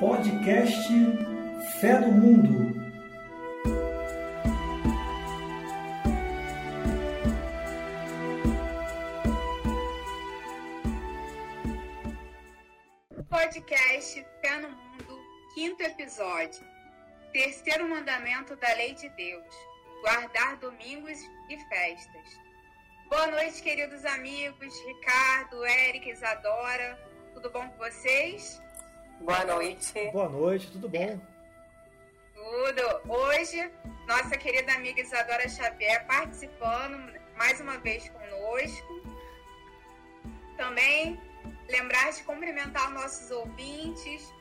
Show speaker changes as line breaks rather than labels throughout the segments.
Podcast Fé do Mundo.
Podcast Fé no Mundo, quinto episódio. Terceiro mandamento da lei de Deus: guardar domingos e festas. Boa noite, queridos amigos, Ricardo, Érica, Isadora. Tudo bom com vocês?
Boa noite.
Boa noite, tudo bom?
Tudo. Hoje, nossa querida amiga Isadora Xavier participando mais uma vez conosco. Também lembrar de cumprimentar nossos ouvintes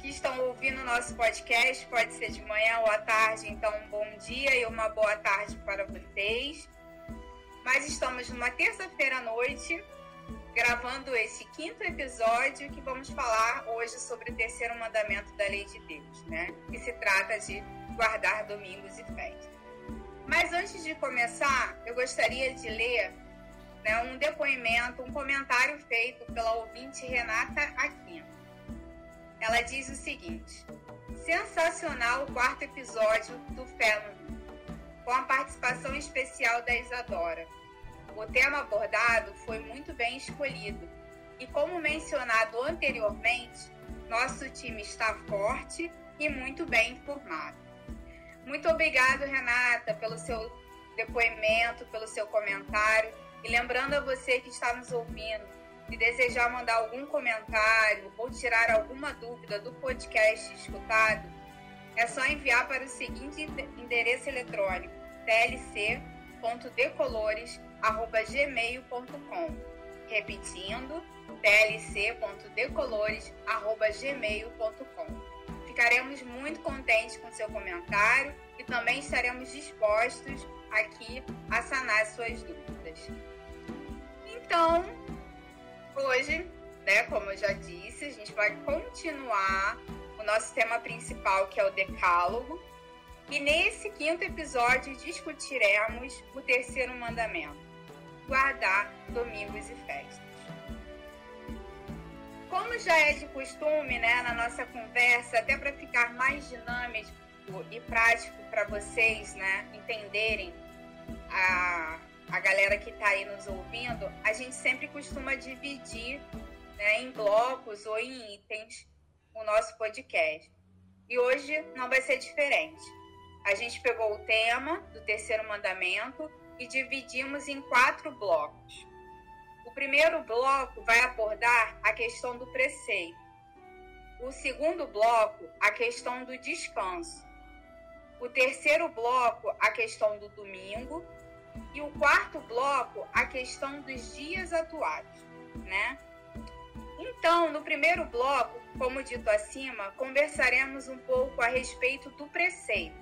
que estão ouvindo o nosso podcast, pode ser de manhã ou à tarde, então um bom dia e uma boa tarde para vocês. Mas estamos numa terça-feira à noite, gravando esse quinto episódio que vamos falar hoje sobre o terceiro mandamento da lei de Deus, né? Que se trata de guardar domingos e festas. Mas antes de começar, eu gostaria de ler né, um depoimento, um comentário feito pela ouvinte Renata Aquino. Ela diz o seguinte: sensacional o quarto episódio do Fé com a participação especial da Isadora. O tema abordado foi muito bem escolhido e, como mencionado anteriormente, nosso time está forte e muito bem informado. Muito obrigado, Renata, pelo seu depoimento, pelo seu comentário. E lembrando a você que está nos ouvindo, se desejar mandar algum comentário ou tirar alguma dúvida do podcast escutado, é só enviar para o seguinte endereço eletrônico: tlc.decolores@gmail.com. Repetindo, tlc.decolores@gmail.com. Ficaremos muito contentes com seu comentário e também estaremos dispostos aqui a sanar suas dúvidas. Então, hoje, né, como eu já disse, a gente vai continuar o nosso tema principal, que é o Decálogo. E nesse quinto episódio discutiremos o terceiro mandamento: guardar domingos e festas. Como já é de costume, né, na nossa conversa, até para ficar mais dinâmico e prático para vocês, né, entenderem a, a galera que está aí nos ouvindo, a gente sempre costuma dividir né, em blocos ou em itens o nosso podcast. E hoje não vai ser diferente. A gente pegou o tema do terceiro mandamento e dividimos em quatro blocos. O primeiro bloco vai abordar a questão do preceito. O segundo bloco, a questão do descanso. O terceiro bloco, a questão do domingo. E o quarto bloco, a questão dos dias atuais, né? Então, no primeiro bloco, como dito acima, conversaremos um pouco a respeito do preceito.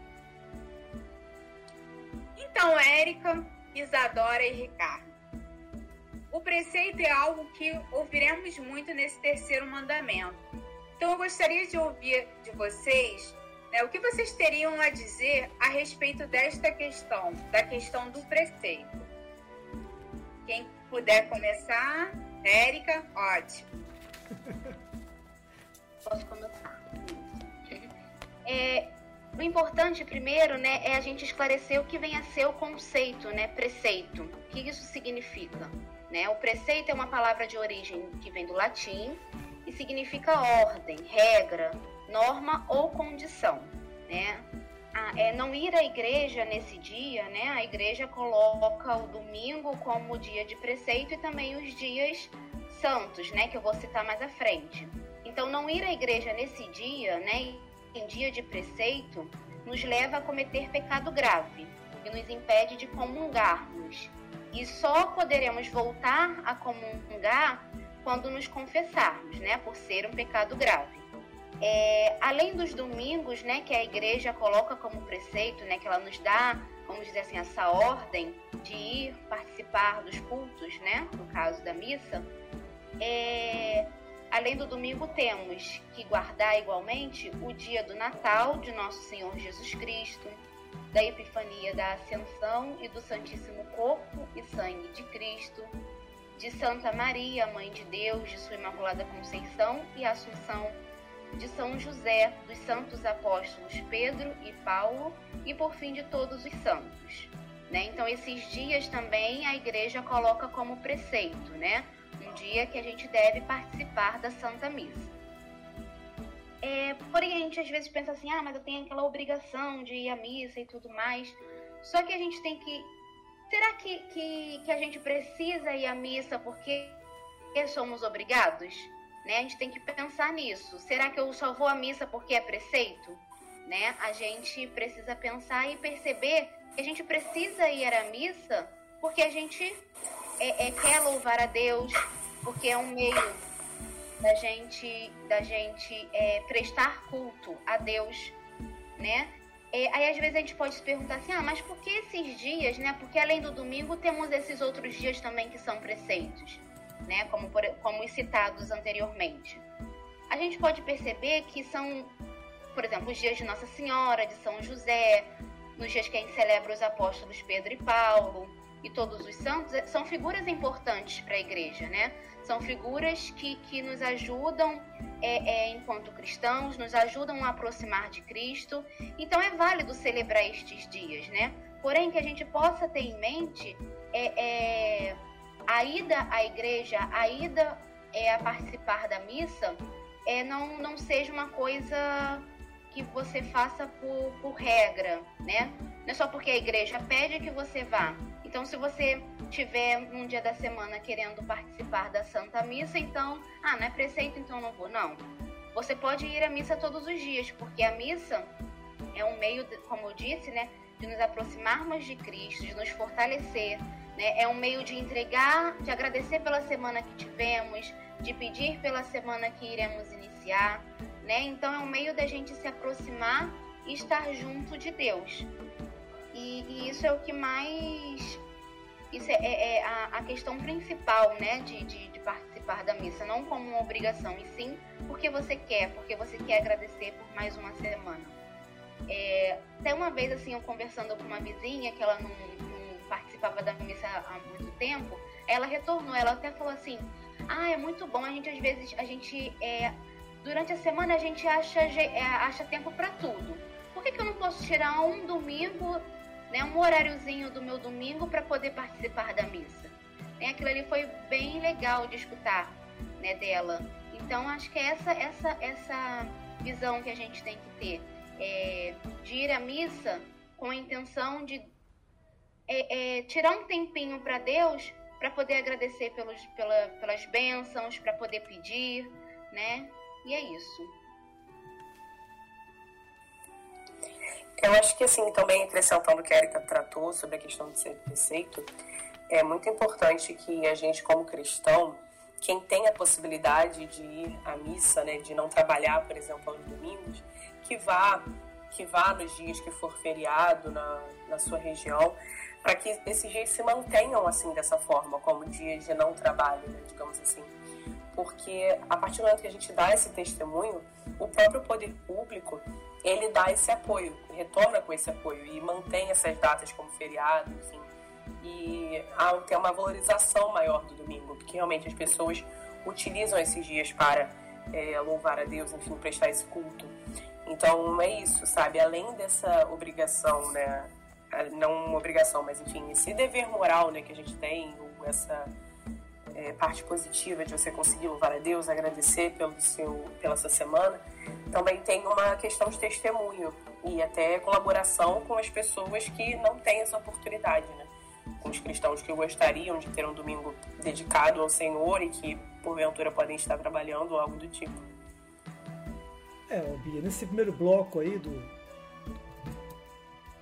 Então, Érica, Isadora e Ricardo. O preceito é algo que ouviremos muito nesse terceiro mandamento. Então, eu gostaria de ouvir de vocês né, o que vocês teriam a dizer a respeito desta questão, da questão do preceito. Quem puder começar, Érica, ótimo.
Posso começar? É, o importante primeiro, né, é a gente esclarecer o que vem a ser o conceito, né, preceito. O que isso significa? Né? O preceito é uma palavra de origem que vem do latim e significa ordem, regra, norma ou condição, né? Ah, é, não ir à igreja nesse dia, né? A igreja coloca o domingo como dia de preceito e também os dias santos, né? Que eu vou citar mais à frente. Então, não ir à igreja nesse dia, né? Em dia de preceito, nos leva a cometer pecado grave e nos impede de comungarmos. E só poderemos voltar a comungar quando nos confessarmos, né? Por ser um pecado grave. É, além dos domingos, né, que a igreja coloca como preceito, né, que ela nos dá, vamos dizer assim, essa ordem de ir participar dos cultos, né, no caso da missa, é, além do domingo temos que guardar igualmente o dia do Natal de nosso Senhor Jesus Cristo, da Epifania da Ascensão e do Santíssimo Corpo e Sangue de Cristo, de Santa Maria, Mãe de Deus, de Sua Imaculada Conceição e Assunção, de São José, dos santos apóstolos Pedro e Paulo e por fim de todos os santos. Né? Então esses dias também a igreja coloca como preceito, né? Um dia que a gente deve participar da Santa Missa. É, porém, a gente às vezes pensa assim, ah, mas eu tenho aquela obrigação de ir à missa e tudo mais. Só que a gente tem que. Será que, que, que a gente precisa ir à missa porque somos obrigados? Né? A gente tem que pensar nisso. Será que eu só vou à missa porque é preceito? Né? A gente precisa pensar e perceber que a gente precisa ir à missa porque a gente é, é, quer louvar a Deus, porque é um meio da gente, da gente é, prestar culto a Deus, né? É, aí às vezes a gente pode se perguntar assim, ah, mas por que esses dias, né? Porque além do domingo temos esses outros dias também que são preceitos, né? Como, por, como os citados anteriormente. A gente pode perceber que são, por exemplo, os dias de Nossa Senhora, de São José, nos dias que a gente celebra os apóstolos Pedro e Paulo e todos os santos, são figuras importantes para a igreja, né? São figuras que, que nos ajudam é, é, enquanto cristãos, nos ajudam a aproximar de Cristo. Então é válido celebrar estes dias, né? Porém, que a gente possa ter em mente é, é a ida à igreja, a ida é, a participar da missa, é, não, não seja uma coisa que você faça por, por regra, né? Não é só porque a igreja pede que você vá, então, se você tiver um dia da semana querendo participar da Santa Missa, então, ah, não é preceito, então não vou. Não. Você pode ir à missa todos os dias, porque a missa é um meio, como eu disse, né, de nos aproximarmos de Cristo, de nos fortalecer, né? É um meio de entregar, de agradecer pela semana que tivemos, de pedir pela semana que iremos iniciar, né? Então é um meio da gente se aproximar e estar junto de Deus. E, e isso é o que mais. Isso é, é, é a, a, questão principal, né, de, de, de, participar da missa. Não como uma obrigação, e sim porque você quer, porque você quer agradecer por mais uma semana. É, até uma vez, assim, eu conversando com uma vizinha que ela não, não participava da missa há muito tempo, ela retornou, ela até falou assim: Ah, é muito bom, a gente às vezes, a gente. É, durante a semana a gente acha, é, acha tempo para tudo. Por que, que eu não posso tirar um domingo né, um horáriozinho do meu domingo para poder participar da missa. Né, aquilo ali foi bem legal de escutar né, dela. Então acho que é essa, essa, essa visão que a gente tem que ter é, de ir à missa com a intenção de é, é, tirar um tempinho para Deus para poder agradecer pelos, pela, pelas bênçãos, para poder pedir, né? E é isso.
Eu acho que, assim, também acrescentando o que a Erika tratou sobre a questão de ser preceito, é muito importante que a gente, como cristão, quem tem a possibilidade de ir à missa, né, de não trabalhar, por exemplo, aos domingos, que vá, que vá nos dias que for feriado na, na sua região, para que esses dias se mantenham assim dessa forma, como dias de não trabalho, né, digamos assim. Porque a partir do momento que a gente dá esse testemunho, o próprio poder público ele dá esse apoio, retorna com esse apoio e mantém essas datas como feriado, enfim. E há, tem uma valorização maior do domingo, porque realmente as pessoas utilizam esses dias para é, louvar a Deus, enfim, prestar esse culto. Então é isso, sabe? Além dessa obrigação, né? Não uma obrigação, mas enfim, esse dever moral né, que a gente tem, ou essa é, parte positiva de você conseguir louvar a Deus, agradecer pelo seu, pela sua semana, também tem uma questão de testemunho e até colaboração com as pessoas que não têm essa oportunidade, né? Com os cristãos que gostariam de ter um domingo dedicado ao Senhor e que porventura podem estar trabalhando ou algo do tipo.
É, Bia, nesse primeiro bloco aí do.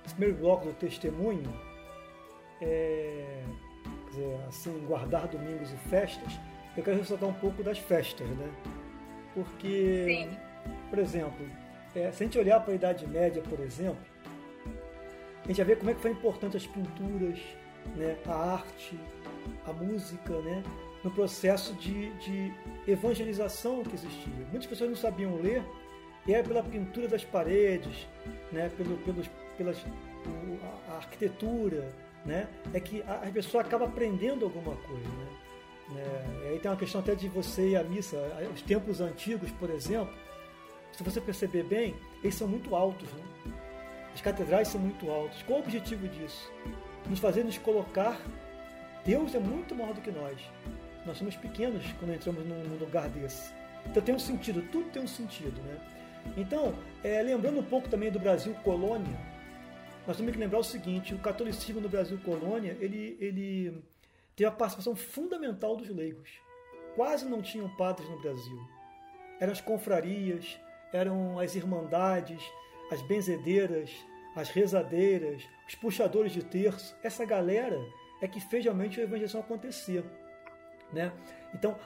Esse primeiro bloco do testemunho, é, dizer, assim, guardar domingos e festas, eu quero ressaltar um pouco das festas, né? Porque, Sim. por exemplo, é, se a gente olhar para a Idade Média, por exemplo, a gente vai ver como é que foi importante as pinturas, né, a arte, a música, né, no processo de, de evangelização que existia. Muitas pessoas não sabiam ler e era pela pintura das paredes, né, pelo, pelos, pelas, a arquitetura, né, é que a, a pessoa acaba aprendendo alguma coisa. Né? É, aí tem uma questão até de você ir à missa. Os templos antigos, por exemplo, se você perceber bem, eles são muito altos. Né? As catedrais são muito altas. Qual o objetivo disso? Nos fazer nos colocar. Deus é muito maior do que nós. Nós somos pequenos quando entramos num lugar desse. Então tem um sentido, tudo tem um sentido. Né? Então, é, lembrando um pouco também do Brasil colônia, nós temos que lembrar o seguinte: o catolicismo no Brasil colônia ele, ele teve a participação fundamental dos leigos. Quase não tinham padres no Brasil. Eram as confrarias, eram as irmandades, as benzedeiras, as rezadeiras, os puxadores de terço. Essa galera é que fez realmente a evangelização acontecer. Né? Então,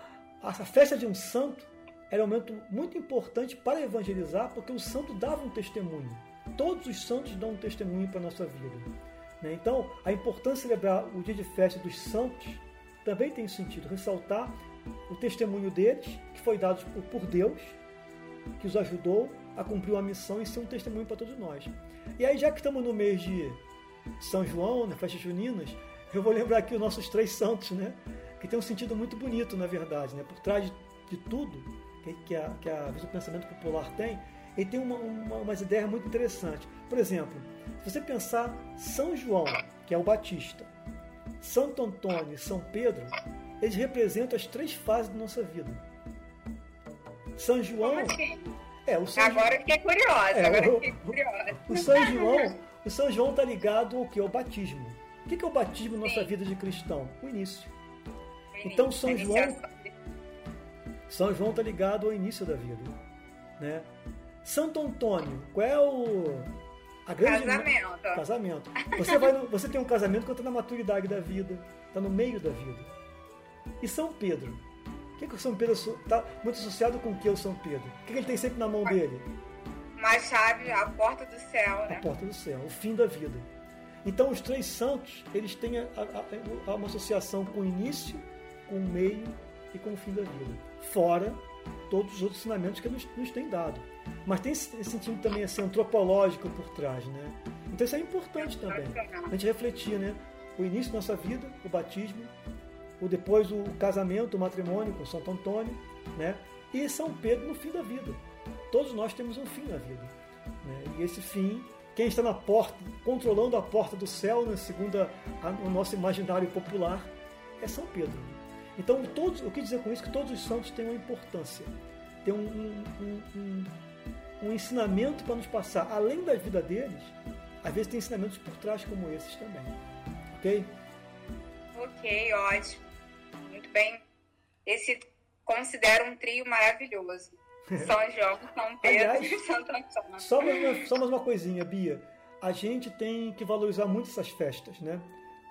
a festa de um santo era um momento muito importante para evangelizar, porque o santo dava um testemunho. Todos os santos dão um testemunho para a nossa vida. Né? Então, a importância de celebrar o dia de festa dos santos também tem sentido ressaltar o testemunho deles, que foi dado por Deus, que os ajudou a cumprir uma missão e ser um testemunho para todos nós. E aí, já que estamos no mês de São João, né, festas juninas, eu vou lembrar aqui os nossos três santos, né? Que tem um sentido muito bonito, na verdade, né? Por trás de tudo que a, que a visão do pensamento popular tem, ele tem uma, uma, umas ideias muito interessantes. Por exemplo, se você pensar São João, que é o Batista, Santo Antônio e São Pedro, eles representam as três fases da nossa vida. São João.
Assim? É, o São Agora fiquei curiosa. É, agora o, fiquei curiosa.
O São João, o São João está ligado ao que? Ao batismo. O que é o batismo na nossa vida de cristão? O início. O início. Então São João. São João está ligado ao início da vida. Né? Santo Antônio, qual é o.
A grande casamento.
Casamento. Você, vai no... você tem um casamento quando está na maturidade da vida, está no meio da vida. E São Pedro? O que, que o São Pedro está muito associado com o que o São Pedro? O que, que ele tem sempre na mão dele?
Uma chave, a porta do céu, né?
A porta do céu, o fim da vida. Então os três santos, eles têm a, a, a uma associação com o início, com o meio e com o fim da vida. Fora todos os outros ensinamentos que nos, nos têm dado. Mas tem esse sentido também assim, antropológico por trás, né? Então isso é importante também. A gente refletir, né? O início da nossa vida, o batismo, o depois o casamento, o matrimônio com Santo Antônio, né? E São Pedro no fim da vida. Todos nós temos um fim na vida. Né? E esse fim, quem está na porta, controlando a porta do céu, né, segundo a, a, o nosso imaginário popular, é São Pedro. Então, todos, eu quis dizer com isso que todos os santos têm uma importância, têm um, um, um ensinamento para nos passar. Além da vida deles, às vezes tem ensinamentos por trás como esses também. Ok?
Ok, ótimo. Muito bem. Esse considero um trio maravilhoso. São João, São Pedro Aliás, e Santo Antônio.
Só mais, só mais uma coisinha, Bia. A gente tem que valorizar muito essas festas, né?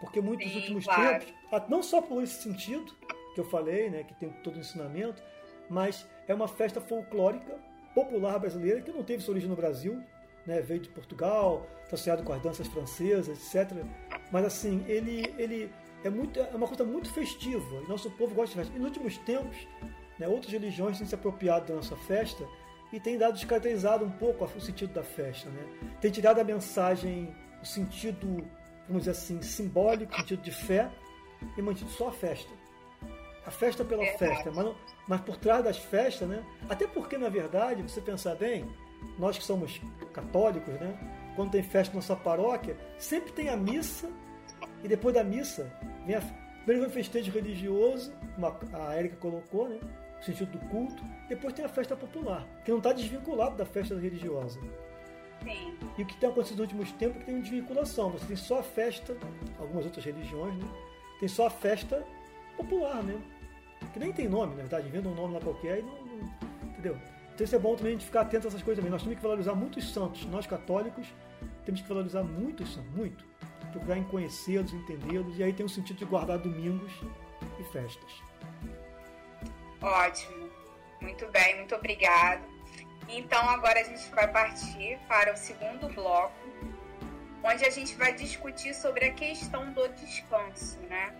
Porque muitos Sim, últimos claro. tempos, não só por esse sentido que eu falei, né, que tem todo o ensinamento, mas é uma festa folclórica popular brasileira que não teve sua origem no Brasil, né, veio de Portugal, está associado com as danças francesas, etc. Mas assim, ele, ele é, muito, é uma coisa muito festiva e nosso povo gosta de festa. E nos últimos tempos, né, outras religiões têm se apropriado da nossa festa e têm dado descaracterizado um pouco o sentido da festa. Né? Tem tirado a mensagem, o sentido vamos dizer assim, simbólico, sentido de fé, e mantido só a festa. A festa pela é festa, mas, não, mas por trás das festas, né? Até porque, na verdade, você pensar bem, nós que somos católicos, né? Quando tem festa na nossa paróquia, sempre tem a missa, e depois da missa, vem a, primeiro vem o festejo religioso, uma, a Érica colocou, né? O sentido do culto, depois tem a festa popular, que não está desvinculado da festa religiosa.
Sim.
E o que tem acontecido nos últimos tempos é que tem uma desvinculação. Você tem só a festa, algumas outras religiões, né? Tem só a festa popular, né? Que nem tem nome, na verdade, inventa um nome lá qualquer e não, não, Entendeu? Então isso é bom também a gente ficar atento a essas coisas também. Nós temos que valorizar muito os santos. Nós católicos temos que valorizar muito os santos, muito. Procurar em conhecê-los, entendê-los, e aí tem o sentido de guardar domingos e festas.
Ótimo. Muito bem, muito obrigado. Então agora a gente vai partir para o segundo bloco, onde a gente vai discutir sobre a questão do descanso, né?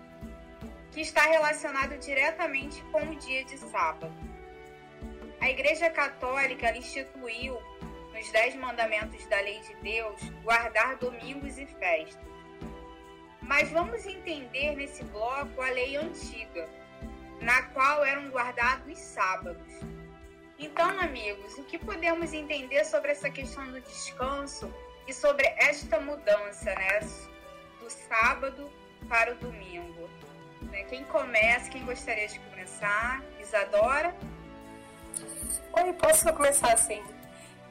Que está relacionado diretamente com o dia de sábado. A Igreja Católica instituiu nos Dez Mandamentos da Lei de Deus guardar domingos e festas. Mas vamos entender nesse bloco a lei antiga, na qual eram guardados sábados Então, amigos, o que podemos entender sobre essa questão do descanso e sobre esta mudança, né, do sábado para o domingo? Né, quem começa, quem gostaria de começar? Isadora?
Oi, posso começar assim?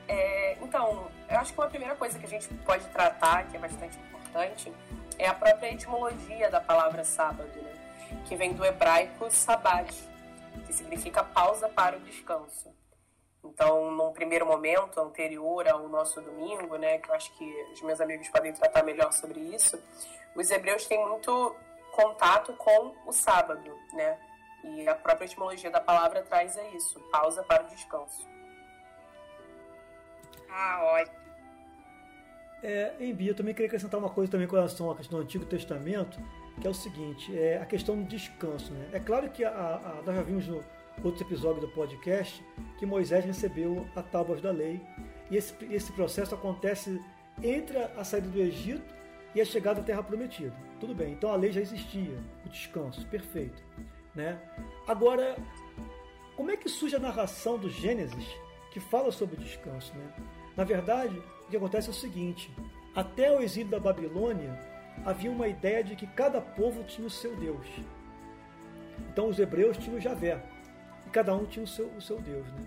É, então, eu acho que uma primeira coisa que a gente pode tratar, que é bastante importante, é a própria etimologia da palavra sábado, né? que vem do hebraico sabad, que significa pausa para o descanso. Então, num primeiro momento anterior ao nosso domingo, né, que eu acho que os meus amigos podem tratar melhor sobre isso, os hebreus têm muito contato com o sábado, né? E a própria etimologia da palavra traz a isso, pausa para o descanso.
Ah, ótimo.
É, em Bia, eu também queria acrescentar uma coisa também com relação à questão do Antigo Testamento, que é o seguinte, é a questão do descanso. Né? É claro que a, a, nós já vimos no outro episódio do podcast que Moisés recebeu a tábuas da lei, e esse, esse processo acontece entre a saída do Egito e a chegada à Terra Prometida. Tudo bem, então a lei já existia, o descanso, perfeito. Né? Agora, como é que surge a narração do Gênesis que fala sobre o descanso? Né? Na verdade, o que acontece é o seguinte: até o exílio da Babilônia, havia uma ideia de que cada povo tinha o seu Deus. Então os hebreus tinham o Javé, e cada um tinha o seu, o seu Deus. Né?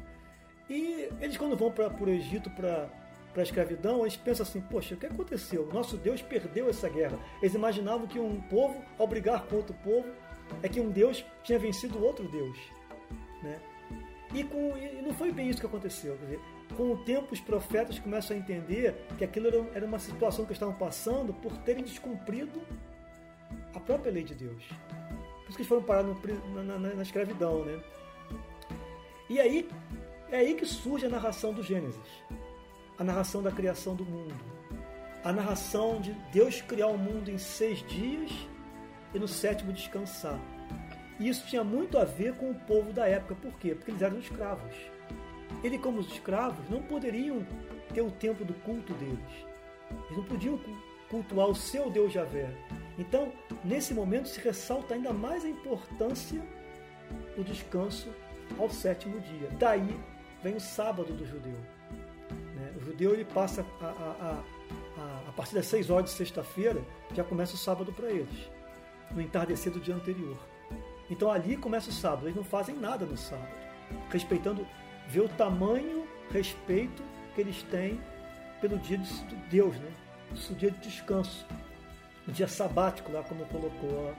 E eles, quando vão para o Egito para para a escravidão, eles pensam assim: poxa, o que aconteceu? Nosso Deus perdeu essa guerra. Eles imaginavam que um povo, ao brigar com outro povo, é que um Deus tinha vencido outro Deus. Né? E, com, e não foi bem isso que aconteceu. Dizer, com o tempo, os profetas começam a entender que aquilo era, era uma situação que estavam passando por terem descumprido a própria lei de Deus. Por isso que eles foram parar no, na, na, na, escravidão. Né? E aí, é aí que surge a narração do Gênesis a narração da criação do mundo, a narração de Deus criar o mundo em seis dias e no sétimo descansar. E isso tinha muito a ver com o povo da época. Por quê? Porque eles eram escravos. Ele, como os escravos, não poderiam ter o tempo do culto deles. Eles não podiam cultuar o seu Deus Javé. Então, nesse momento se ressalta ainda mais a importância do descanso ao sétimo dia. Daí vem o sábado do judeu. Judeu ele passa a, a, a, a partir das 6 horas de sexta-feira, já começa o sábado para eles, no entardecer do dia anterior. Então ali começa o sábado, eles não fazem nada no sábado, respeitando, vê o tamanho respeito que eles têm pelo dia de Deus, né? O dia de descanso, o dia sabático, lá como colocou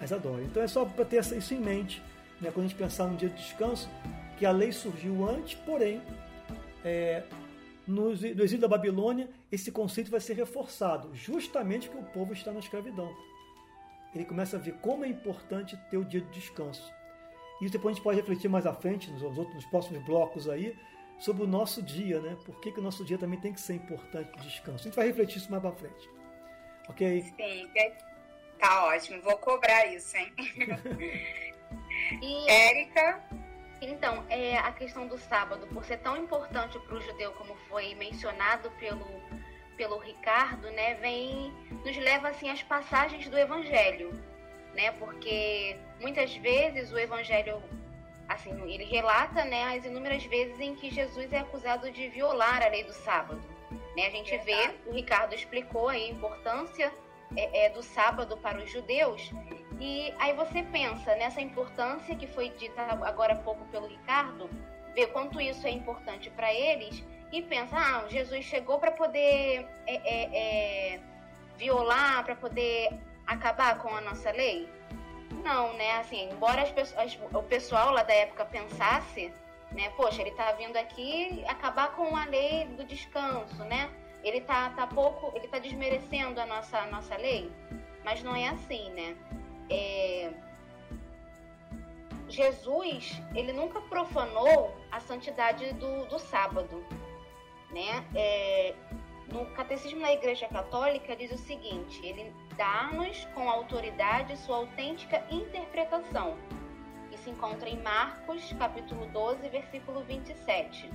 a Isadora. Então é só para ter isso em mente, né? quando a gente pensar no dia de descanso, que a lei surgiu antes, porém, é, no, no exílio da Babilônia, esse conceito vai ser reforçado, justamente porque o povo está na escravidão. Ele começa a ver como é importante ter o dia de descanso. E depois a gente pode refletir mais à frente, nos, outros, nos próximos blocos aí, sobre o nosso dia, né? Por que, que o nosso dia também tem que ser importante de descanso. A gente vai refletir isso mais para frente. Ok?
Sim, tá ótimo. Vou cobrar isso, hein?
e... Érica? Então, é, a questão do sábado, por ser tão importante para o judeu como foi mencionado pelo, pelo Ricardo, né, vem nos leva assim às passagens do Evangelho, né, porque muitas vezes o Evangelho assim ele relata, né, as inúmeras vezes em que Jesus é acusado de violar a lei do sábado, né, a gente vê, o Ricardo explicou a importância é, é, do sábado para os judeus e aí você pensa nessa importância que foi dita agora há pouco pelo Ricardo, vê quanto isso é importante para eles e pensa, ah, Jesus chegou para poder é, é, é, violar, para poder acabar com a nossa lei? Não, né? Assim, embora as o pessoal lá da época pensasse, né? Poxa, ele está vindo aqui acabar com a lei do descanso, né? Ele tá, tá pouco, ele tá desmerecendo a nossa, a nossa lei, mas não é assim, né? É, Jesus ele nunca profanou a santidade do, do sábado, né? É, no Catecismo da Igreja Católica diz o seguinte: ele dá-nos com autoridade sua autêntica interpretação. E se encontra em Marcos, capítulo 12, versículo 27.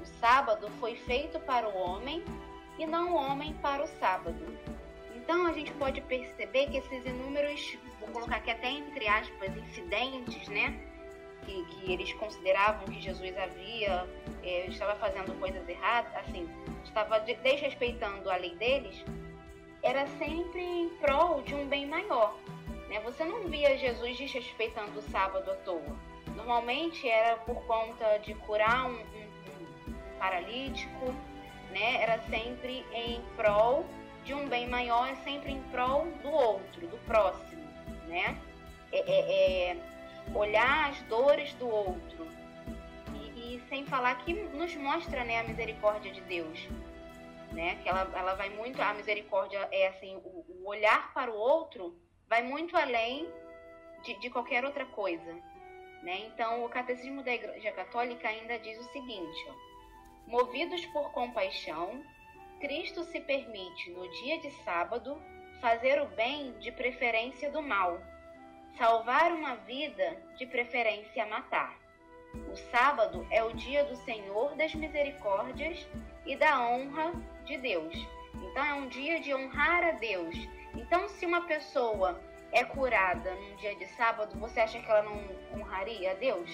O sábado foi feito para o homem e não o homem para o sábado. Então a gente pode perceber que esses inúmeros, vou colocar aqui até entre aspas, incidentes, né? que, que eles consideravam que Jesus havia é, estava fazendo coisas erradas, assim, estava desrespeitando a lei deles, era sempre em prol de um bem maior. Né? Você não via Jesus desrespeitando o sábado à toa. Normalmente era por conta de curar um, um, um paralítico, né? Era sempre em prol de um bem maior, é sempre em prol do outro, do próximo, né? É, é, é olhar as dores do outro e, e, sem falar que nos mostra, né, a misericórdia de Deus, né? Que ela, ela vai muito, a misericórdia é assim, o, o olhar para o outro vai muito além de, de qualquer outra coisa, né? Então, o Catecismo da Igreja Católica ainda diz o seguinte: ó, movidos por compaixão, Cristo se permite, no dia de sábado, fazer o bem de preferência do mal, salvar uma vida de preferência matar. O sábado é o dia do Senhor das misericórdias e da honra de Deus. Então é um dia de honrar a Deus. Então se uma pessoa é curada num dia de sábado, você acha que ela não honraria a Deus?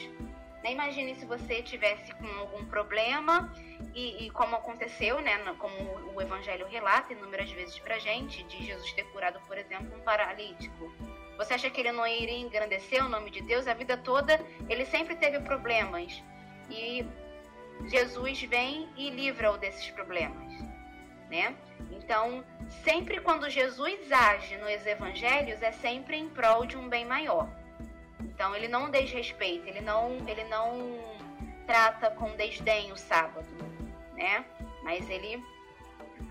Imagine se você tivesse com algum problema e, e, como aconteceu, né, como o Evangelho relata inúmeras vezes pra gente, de Jesus ter curado, por exemplo, um paralítico. Você acha que ele não iria engrandecer o nome de Deus? A vida toda ele sempre teve problemas. E Jesus vem e livra-o desses problemas, né? Então, sempre quando Jesus age nos evangelhos é sempre em prol de um bem maior. Então, ele não desrespeita, ele não, ele não trata com desdém o sábado, né? Mas ele,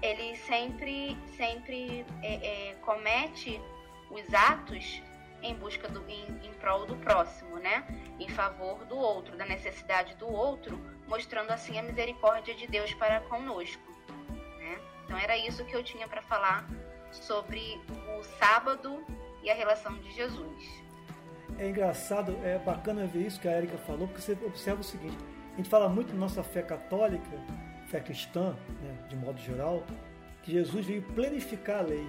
ele sempre, sempre é, é, comete os atos em busca do em, em prol do próximo, né? Em favor do outro, da necessidade do outro, mostrando assim a misericórdia de Deus para conosco, né? Então era isso que eu tinha para falar sobre o sábado e a relação de Jesus.
É engraçado, é bacana ver isso que a Erika falou, porque você observa o seguinte: a gente fala muito na nossa fé católica, fé cristã, né, de modo geral, que Jesus veio planificar a lei.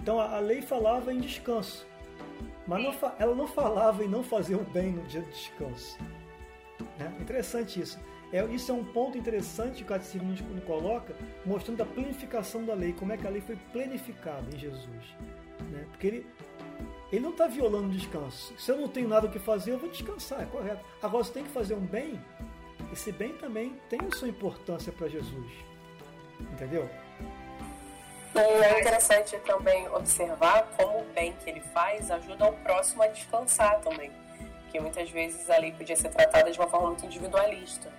Então a, lei falava em descanso, mas não, ela não falava em não fazer o bem no dia do descanso. Né? Interessante isso. É, isso é um ponto interessante que o Catecismo nos coloca, mostrando a planificação da lei, como é que a lei foi planificada em Jesus. Né? Porque ele, ele não está violando o descanso. Se eu não tenho nada o que fazer, eu vou descansar, é correto. Agora, você tem que fazer um bem, esse bem também tem a sua importância para Jesus. Entendeu?
E é interessante também observar como o bem que ele faz ajuda o próximo a descansar também. Porque muitas vezes a lei podia ser tratada de uma forma muito individualista.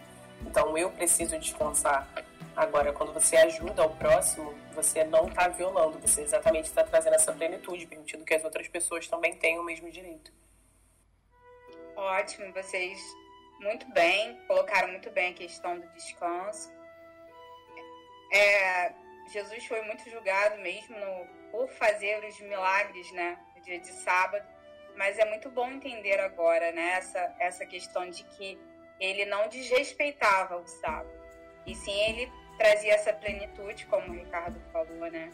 Então, eu preciso descansar. Agora, quando você ajuda o próximo, você não está violando, você exatamente está trazendo essa plenitude, permitindo que as outras pessoas também tenham o mesmo direito.
Ótimo, vocês muito bem, colocaram muito bem a questão do descanso. É, Jesus foi muito julgado mesmo no, por fazer os milagres, né, no dia de sábado. Mas é muito bom entender agora, né, essa, essa questão de que ele não desrespeitava o sábado. E sim, ele trazia essa plenitude, como o Ricardo falou, né?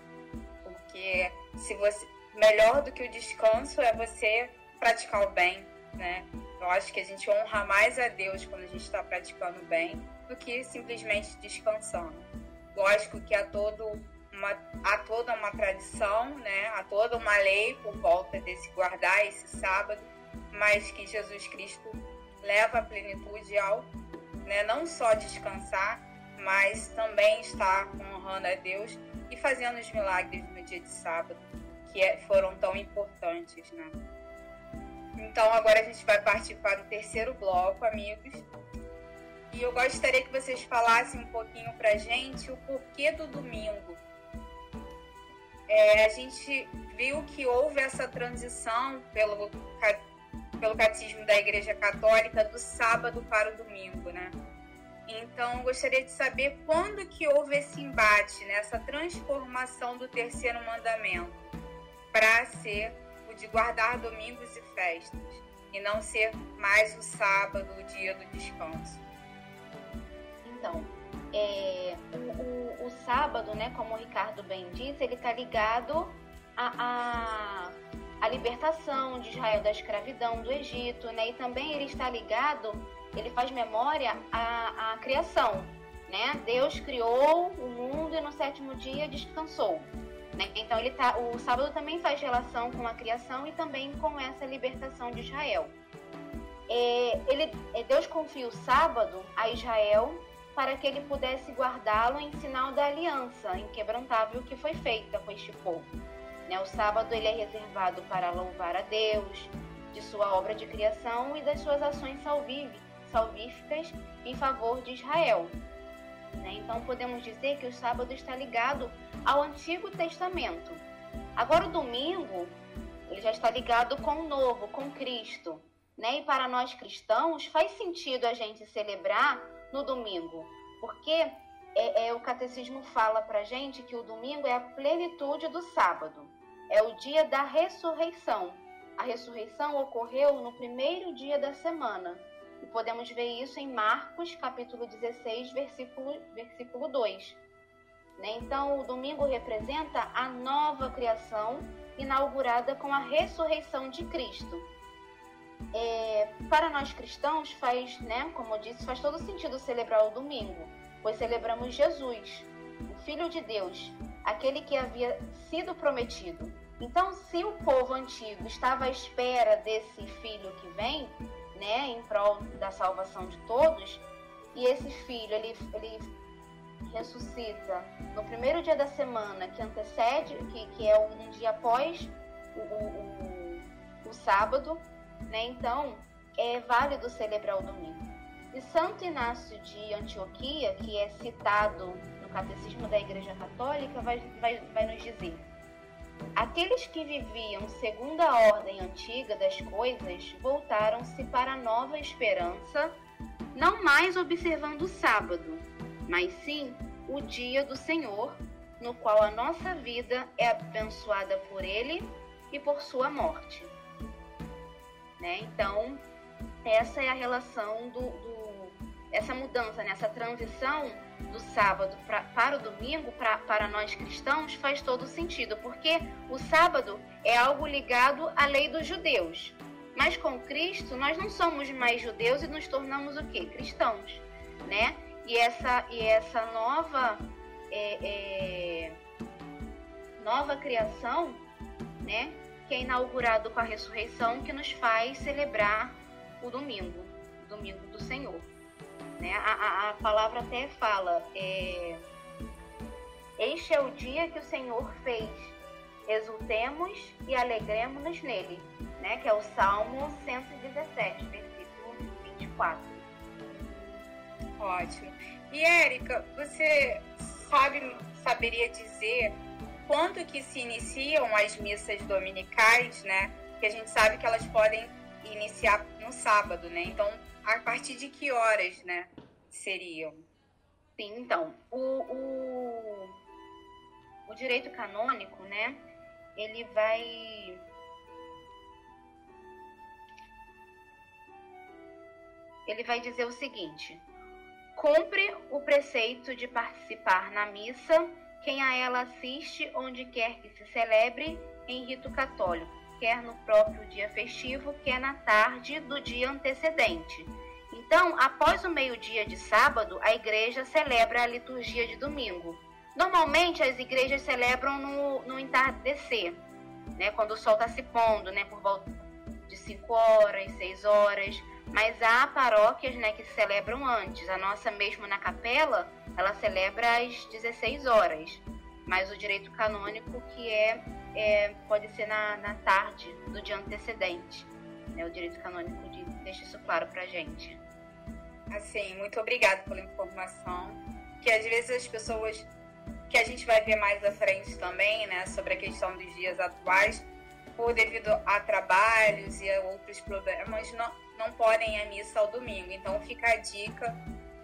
Porque se você melhor do que o descanso é você praticar o bem, né? Eu acho que a gente honra mais a Deus quando a gente está praticando bem do que simplesmente descansando. Lógico que há, todo uma, há toda uma tradição, né? há toda uma lei por volta desse guardar esse sábado, mas que Jesus Cristo leva a plenitude ao né? não só descansar, mas também estar honrando a Deus e fazendo os milagres no dia de sábado, que é, foram tão importantes. Né? Então agora a gente vai partir para o terceiro bloco, amigos, e eu gostaria que vocês falassem um pouquinho pra gente o porquê do domingo. É, a gente viu que houve essa transição pelo, pelo catecismo da Igreja Católica do sábado para o domingo, né? Então, gostaria de saber quando que houve esse embate, né? essa transformação do terceiro mandamento para ser o de guardar domingos e festas, e não ser mais o sábado, o dia do descanso.
Então, é, o, o, o, sábado, né, como o Ricardo bem disse, ele está ligado a, a, a libertação de Israel da escravidão do Egito, né? E também ele está ligado, ele faz memória à, à criação, né? Deus criou o mundo e no sétimo dia descansou. Né? Então ele tá, o sábado também faz relação com a criação e também com essa libertação de Israel. É, ele, é, Deus confia o sábado a Israel para que ele pudesse guardá-lo em sinal da aliança inquebrantável que foi feita com este povo. Né? O sábado ele é reservado para louvar a Deus, de sua obra de criação e das suas ações salvíficas em favor de Israel. Né? Então podemos dizer que o sábado está ligado ao Antigo Testamento. Agora o domingo ele já está ligado com o Novo, com Cristo. Né? E para nós cristãos faz sentido a gente celebrar no domingo, porque é, é, o catecismo fala para gente que o domingo é a plenitude do sábado, é o dia da ressurreição. A ressurreição ocorreu no primeiro dia da semana, e podemos ver isso em Marcos, capítulo 16, versículo, versículo 2. Né? Então, o domingo representa a nova criação inaugurada com a ressurreição de Cristo. É, para nós cristãos, faz, né, como eu disse, faz todo sentido celebrar o domingo, pois celebramos Jesus, o Filho de Deus, aquele que havia sido prometido. Então, se o povo antigo estava à espera desse filho que vem, né, em prol da salvação de todos. E esse filho, ele, ele ressuscita no primeiro dia da semana, que antecede, que, que é um dia após o, o, o, o sábado, né? Então, é válido celebrar o domingo. E Santo Inácio de Antioquia, que é citado no Catecismo da Igreja Católica, vai, vai, vai nos dizer Aqueles que viviam segundo a ordem antiga das coisas voltaram-se para a nova esperança, não mais observando o sábado, mas sim o dia do Senhor, no qual a nossa vida é abençoada por Ele e por sua morte. Né? Então, essa é a relação do, do essa mudança, né? essa transição do sábado pra, para o domingo, pra, para nós cristãos, faz todo sentido, porque o sábado é algo ligado à lei dos judeus. Mas com Cristo, nós não somos mais judeus e nos tornamos o quê? Cristãos, né? E essa, e essa nova, é, é, nova criação, né? Que é inaugurado com a ressurreição, que nos faz celebrar o domingo, o domingo do Senhor. Né? A, a, a palavra até fala: é, Este é o dia que o Senhor fez, exultemos e alegremos-nos nele, né? que é o Salmo 117, versículo 24.
Ótimo. E Érica, você sabe, saberia dizer quando que se iniciam as missas dominicais, né? Que a gente sabe que elas podem iniciar no sábado, né? Então, a partir de que horas, né, seriam?
Sim, então, o, o, o direito canônico, né, ele vai ele vai dizer o seguinte: cumpre o preceito de participar na missa quem a ela assiste onde quer que se celebre em rito católico, quer no próprio dia festivo, quer na tarde do dia antecedente. Então, após o meio-dia de sábado, a igreja celebra a liturgia de domingo. Normalmente, as igrejas celebram no, no entardecer, né, quando o sol está se pondo, né, por volta de 5 horas, 6 horas. Mas há paróquias né, que celebram antes. A nossa, mesmo na capela, ela celebra às 16 horas. Mas o direito canônico, que é é, pode ser na, na tarde do dia antecedente. Né? O direito canônico de, deixa isso claro para gente.
Assim, muito obrigada pela informação. Que às vezes as pessoas que a gente vai ver mais à frente também, né, sobre a questão dos dias atuais, por devido a trabalhos e a outros problemas, não, não podem ir à missa ao domingo. Então fica a dica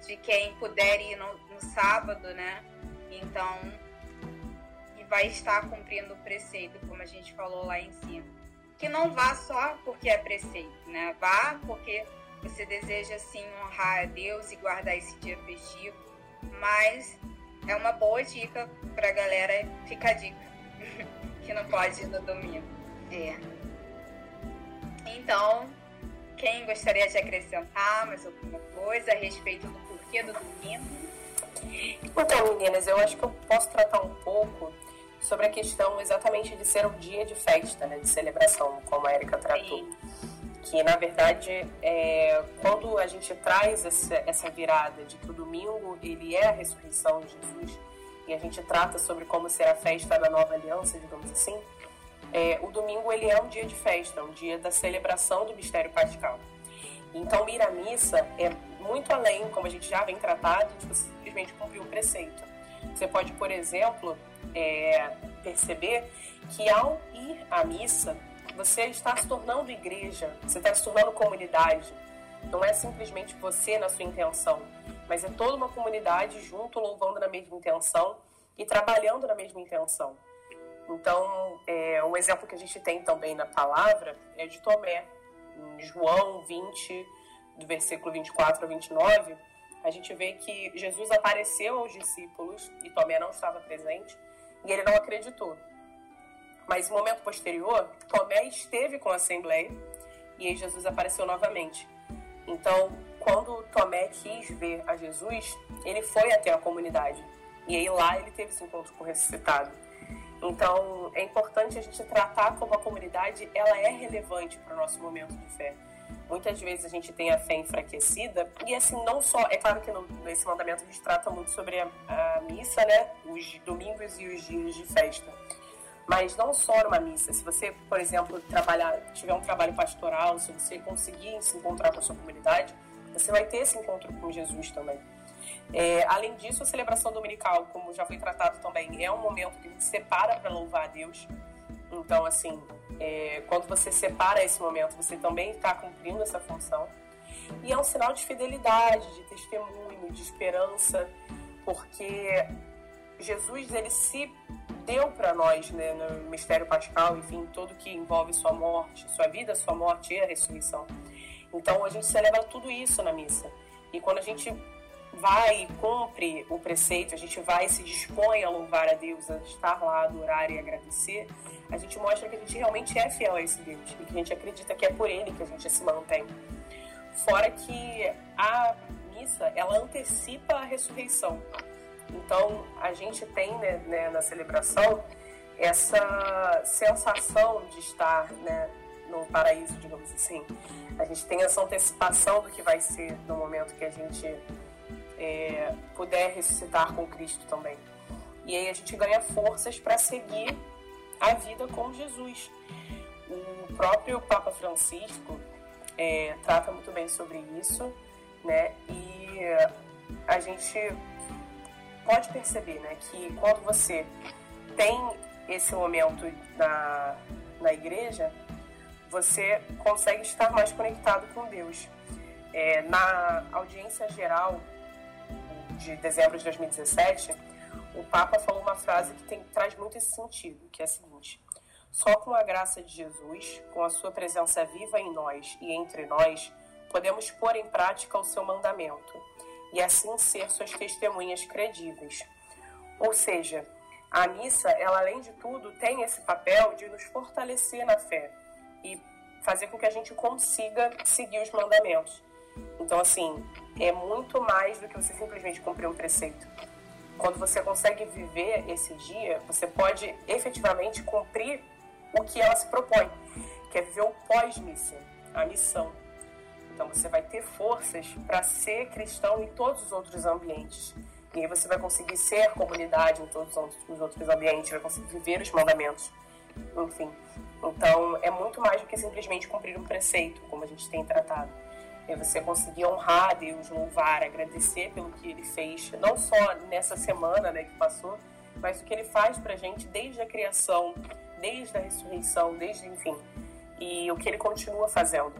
de quem puder ir no, no sábado, né? Então vai estar cumprindo o preceito, como a gente falou lá em cima. Que não vá só porque é preceito, né? Vá porque você deseja sim honrar a Deus e guardar esse dia festivo, mas é uma boa dica para a galera, fica a dica, que não pode ir no domingo.
É.
Então, quem gostaria de acrescentar mais alguma coisa a respeito do porquê do domingo?
Então, meninas, eu acho que eu posso tratar um pouco sobre a questão exatamente de ser um dia de festa, né, de celebração, como a Erika tratou. Sim. Que, na verdade, é, quando a gente traz essa, essa virada de que o domingo ele é a ressurreição de Jesus, e a gente trata sobre como ser a festa da nova aliança, digamos assim, é, o domingo ele é um dia de festa, um dia da celebração do mistério pascal. Então, ir à missa é muito além, como a gente já vem tratado, de simplesmente cumprir um preceito. Você pode, por exemplo, é, perceber que ao ir à missa, você está se tornando igreja, você está se tornando comunidade. Não é simplesmente você na sua intenção, mas é toda uma comunidade junto, louvando na mesma intenção e trabalhando na mesma intenção. Então, é, um exemplo que a gente tem também na palavra é de Tomé, em João 20, do versículo 24 a 29, a gente vê que Jesus apareceu aos discípulos e Tomé não estava presente e ele não acreditou. Mas no momento posterior, Tomé esteve com a Assembleia e aí Jesus apareceu novamente. Então, quando Tomé quis ver a Jesus, ele foi até a comunidade. E aí lá ele teve esse encontro com o ressuscitado. Então, é importante a gente tratar como a comunidade, ela é relevante para o nosso momento de fé. Muitas vezes a gente tem a fé enfraquecida, e assim, não só, é claro que no, nesse mandamento a gente trata muito sobre a, a missa, né, os domingos e os dias de festa. Mas não só numa missa. Se você, por exemplo, trabalhar, tiver um trabalho pastoral, se você conseguir se encontrar com a sua comunidade, você vai ter esse encontro com Jesus também. É, além disso, a celebração dominical, como já foi tratado também, é um momento que a gente separa para louvar a Deus. Então, assim, é, quando você separa esse momento, você também está cumprindo essa função. E é um sinal de fidelidade, de testemunho, de esperança, porque Jesus ele se deu para nós né, no mistério pascal, enfim, tudo que envolve sua morte, sua vida, sua morte e a ressurreição. Então a gente celebra tudo isso na missa. E quando a gente vai e cumpre o preceito, a gente vai e se dispõe a louvar a Deus, a estar lá, adorar e agradecer, a gente mostra que a gente realmente é fiel a esse Deus e que a gente acredita que é por Ele que a gente se mantém. Fora que a missa, ela antecipa a ressurreição. Então, a gente tem né, né, na celebração essa sensação de estar né, no paraíso, digamos assim. A gente tem essa antecipação do que vai ser no momento que a gente é, puder ressuscitar com Cristo também. E aí a gente ganha forças para seguir a vida com Jesus. O próprio Papa Francisco é, trata muito bem sobre isso, né? E a gente pode perceber, né, que quando você tem esse momento na, na igreja, você consegue estar mais conectado com Deus. É, na audiência geral de dezembro de 2017, o Papa falou uma frase que tem, traz muito esse sentido, que é a seguinte: só com a graça de Jesus, com a sua presença viva em nós e entre nós, podemos pôr em prática o seu mandamento e assim ser suas testemunhas credíveis. Ou seja, a missa, ela além de tudo, tem esse papel de nos fortalecer na fé e fazer com que a gente consiga seguir os mandamentos. Então, assim, é muito mais do que você simplesmente cumprir um preceito. Quando você consegue viver esse dia, você pode efetivamente cumprir o que ela se propõe, que é viver o pós-missa, a missão. Então você vai ter forças para ser cristão em todos os outros ambientes. E aí você vai conseguir ser comunidade em todos os outros ambientes, vai conseguir viver os mandamentos. Enfim. Então é muito mais do que simplesmente cumprir um preceito, como a gente tem tratado. É você conseguir honrar a Deus, louvar, agradecer pelo que Ele fez, não só nessa semana né, que passou, mas o que Ele faz para a gente desde a criação, desde a ressurreição, desde, enfim, e o que Ele continua fazendo.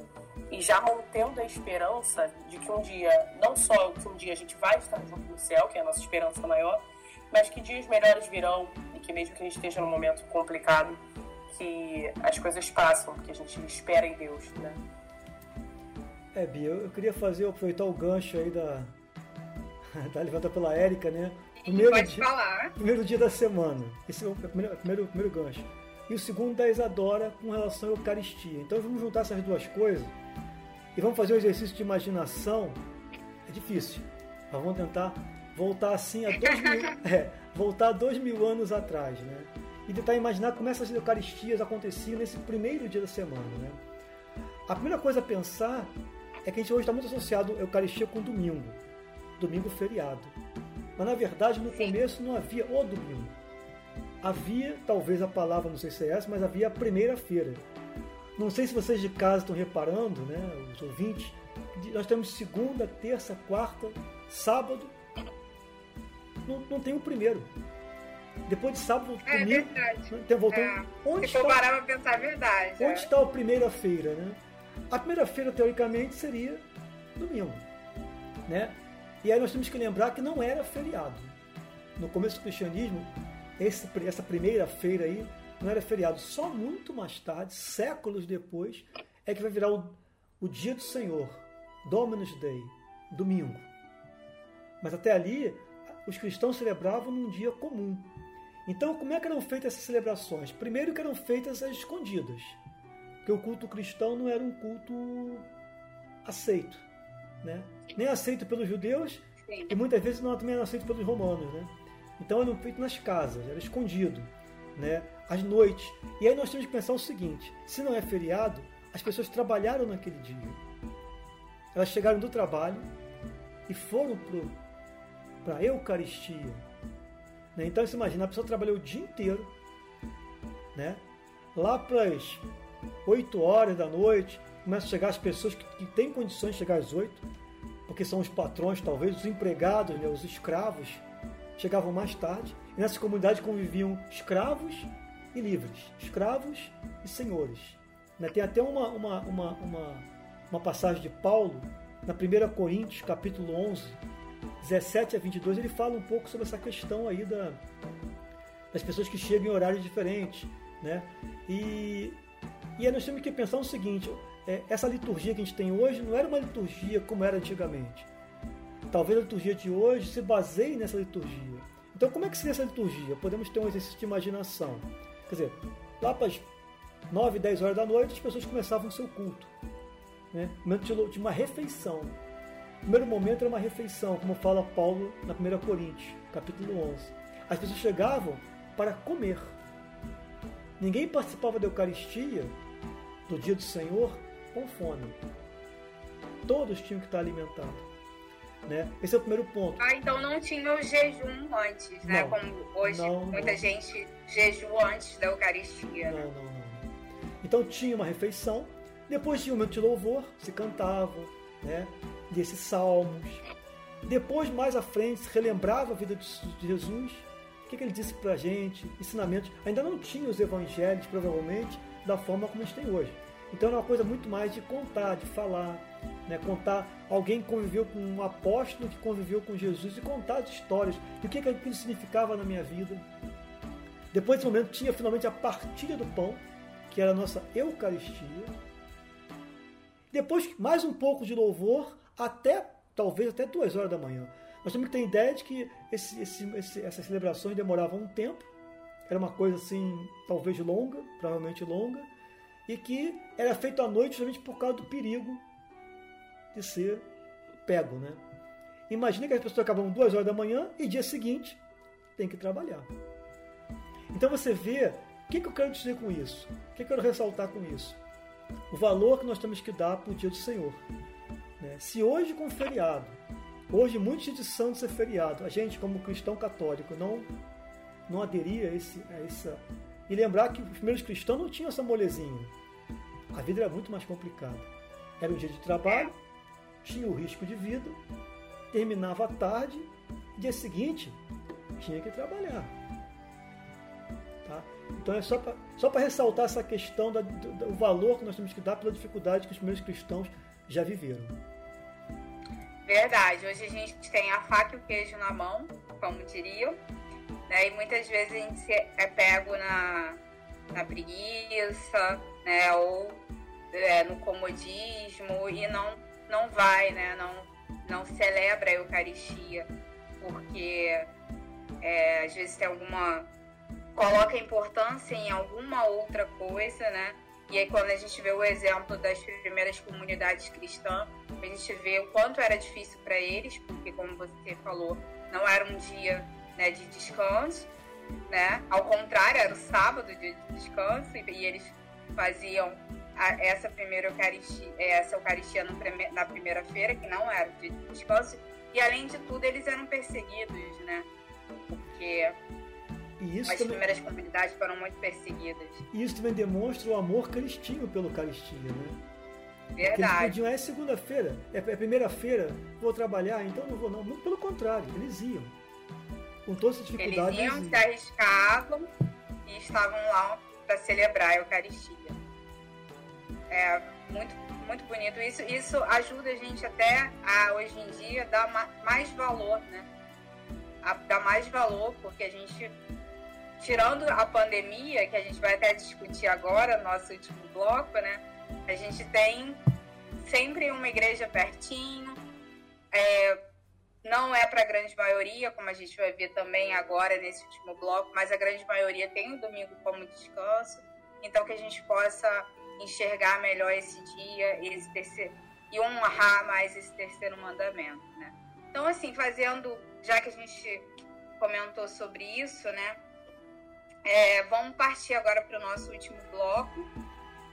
E já mantendo a esperança de que um dia, não só que um dia a gente vai estar junto no céu, que é a nossa esperança maior, mas que dias melhores virão e que mesmo que a gente esteja num momento complicado, que as coisas passam, porque a gente espera em Deus, né?
É, Bia, eu, queria fazer, aproveitar o gancho aí da, da levantada pela Érica, né?
Primeiro Pode dia, falar.
Primeiro dia da semana. Esse é o primeiro, primeiro, primeiro gancho. e o segundo da Isadora com relação à Eucaristia. Então vamos juntar essas duas coisas e vamos fazer um exercício de imaginação. É difícil, mas vamos tentar voltar assim a dois mil, é, voltar dois mil anos atrás, né? E tentar imaginar como essas Eucaristias aconteciam nesse primeiro dia da semana, né? A primeira coisa a pensar é que a gente hoje está muito associado a Eucaristia com domingo, domingo feriado. Mas na verdade no começo não havia o domingo. Havia, talvez a palavra não sei se é essa, mas havia a primeira-feira. Não sei se vocês de casa estão reparando, né, os ouvintes, nós temos segunda, terça, quarta, sábado. Não, não tem o primeiro. Depois de sábado,
é,
domingo,
verdade.
Né, voltou.
É.
Onde
Se
está,
parar pra pensar, é verdade.
onde
é.
está a primeira-feira, né? A primeira-feira, teoricamente, seria domingo, né? E aí nós temos que lembrar que não era feriado. No começo do cristianismo, esse, essa primeira-feira aí não era feriado. Só muito mais tarde, séculos depois, é que vai virar o, o dia do Senhor, Dominus Day, domingo. Mas até ali, os cristãos celebravam num dia comum. Então, como é que eram feitas essas celebrações? Primeiro que eram feitas às escondidas, porque o culto cristão não era um culto aceito, né? Nem aceito pelos judeus
Sim.
e muitas vezes não também era aceito pelos romanos, né? Então eram feitos nas casas, era escondido, né? Às noites. E aí nós temos que pensar o seguinte: se não é feriado, as pessoas trabalharam naquele dia. Elas chegaram do trabalho e foram para a Eucaristia. Né? Então você imagina, a pessoa trabalhou o dia inteiro, né? Lá para as 8 horas da noite, começam a chegar as pessoas que, que têm condições de chegar às 8, porque são os patrões, talvez, os empregados, né? os escravos, chegavam mais tarde. E nessa comunidade conviviam escravos e livres, escravos e senhores. Né? Tem até uma, uma, uma, uma, uma passagem de Paulo, na 1 Coríntios, capítulo 11, 17 a 22, ele fala um pouco sobre essa questão aí da, das pessoas que chegam em horários diferentes. Né? E, e aí nós temos que pensar o seguinte: é, essa liturgia que a gente tem hoje não era uma liturgia como era antigamente. Talvez a liturgia de hoje se baseie nessa liturgia. Então, como é que seria essa liturgia? Podemos ter um exercício de imaginação. Quer dizer, lá para as 9, 10 horas da noite, as pessoas começavam o seu culto. Né? Momento de uma refeição. O primeiro momento era uma refeição, como fala Paulo na 1 Coríntios, capítulo 11. As pessoas chegavam para comer. Ninguém participava da Eucaristia, do dia do Senhor, com fome. Todos tinham que estar alimentados. Né? Esse é o primeiro ponto.
Ah, então não tinha o jejum antes, né?
Não,
Como hoje
não,
muita
não.
gente jejua antes da Eucaristia.
Não, não, não. Então tinha uma refeição, depois tinha um momento de louvor, se cantava, né? Desses salmos. Depois, mais à frente, se relembrava a vida de Jesus, o que, que ele disse pra gente, ensinamentos. Ainda não tinha os evangelhos, provavelmente, da forma como a gente tem hoje. Então era uma coisa muito mais de contar, de falar, né? contar alguém que conviveu com um apóstolo que conviveu com Jesus e contar as histórias e o que, que aquilo significava na minha vida. Depois desse momento tinha finalmente a partilha do pão, que era a nossa Eucaristia. Depois mais um pouco de louvor até talvez até duas horas da manhã. Nós temos que ter ideia de que esse, esse, esse, essas celebrações demoravam um tempo, era uma coisa assim, talvez longa, provavelmente longa, e que era feito à noite justamente por causa do perigo de ser pego, né? Imagina que as pessoas acabam duas horas da manhã e dia seguinte tem que trabalhar. Então você vê, o que, que eu quero dizer com isso? O que eu quero ressaltar com isso? O valor que nós temos que dar para o dia do Senhor. Né? Se hoje com feriado, hoje muitos de santos é feriado, a gente como cristão católico não, não aderia a, esse, a essa... E lembrar que os primeiros cristãos não tinham essa molezinha. A vida era muito mais complicada. Era um dia de trabalho, tinha o risco de vida, terminava à tarde, dia seguinte tinha que trabalhar. Tá? Então é só para só ressaltar essa questão da, do, do valor que nós temos que dar pela dificuldade que os primeiros cristãos já viveram.
Verdade. Hoje a gente tem a faca e o queijo na mão, como diriam. Né? E muitas vezes a gente é pego na, na preguiça, né? Ou é, no comodismo e não, não vai, né? Não, não celebra a Eucaristia. Porque é, às vezes tem alguma coloca importância em alguma outra coisa, né? E aí quando a gente vê o exemplo das primeiras comunidades cristãs, a gente vê o quanto era difícil para eles, porque como você falou, não era um dia né, de descanso, né? Ao contrário, era o sábado de descanso e eles faziam a, essa primeira eucaristia, essa eucaristia no, na primeira-feira, que não era o dia de descanso, e além de tudo eles eram perseguidos, né? Porque as também... primeiras comunidades foram muito perseguidas.
E isso também demonstra o amor cristino pelo Eucaristia, né?
Verdade. Porque
eles podiam, é segunda-feira, é, é primeira-feira, vou trabalhar, então não vou não. Pelo contrário, eles iam. Com todas as dificuldades.
Eles iam, se arriscavam e estavam lá para celebrar a Eucaristia. É muito, muito bonito. Isso, isso ajuda a gente até a, hoje em dia, dar mais valor, né? A, dar mais valor, porque a gente tirando a pandemia, que a gente vai até discutir agora, no nosso último bloco, né? A gente tem sempre uma igreja pertinho. É, não é para a grande maioria, como a gente vai ver também agora nesse último bloco, mas a grande maioria tem o domingo como descanso. Então, que a gente possa enxergar melhor esse dia esse terceiro, e honrar mais esse terceiro mandamento, né? Então, assim, fazendo, já que a gente comentou sobre isso, né? É, vamos partir agora para o nosso último bloco,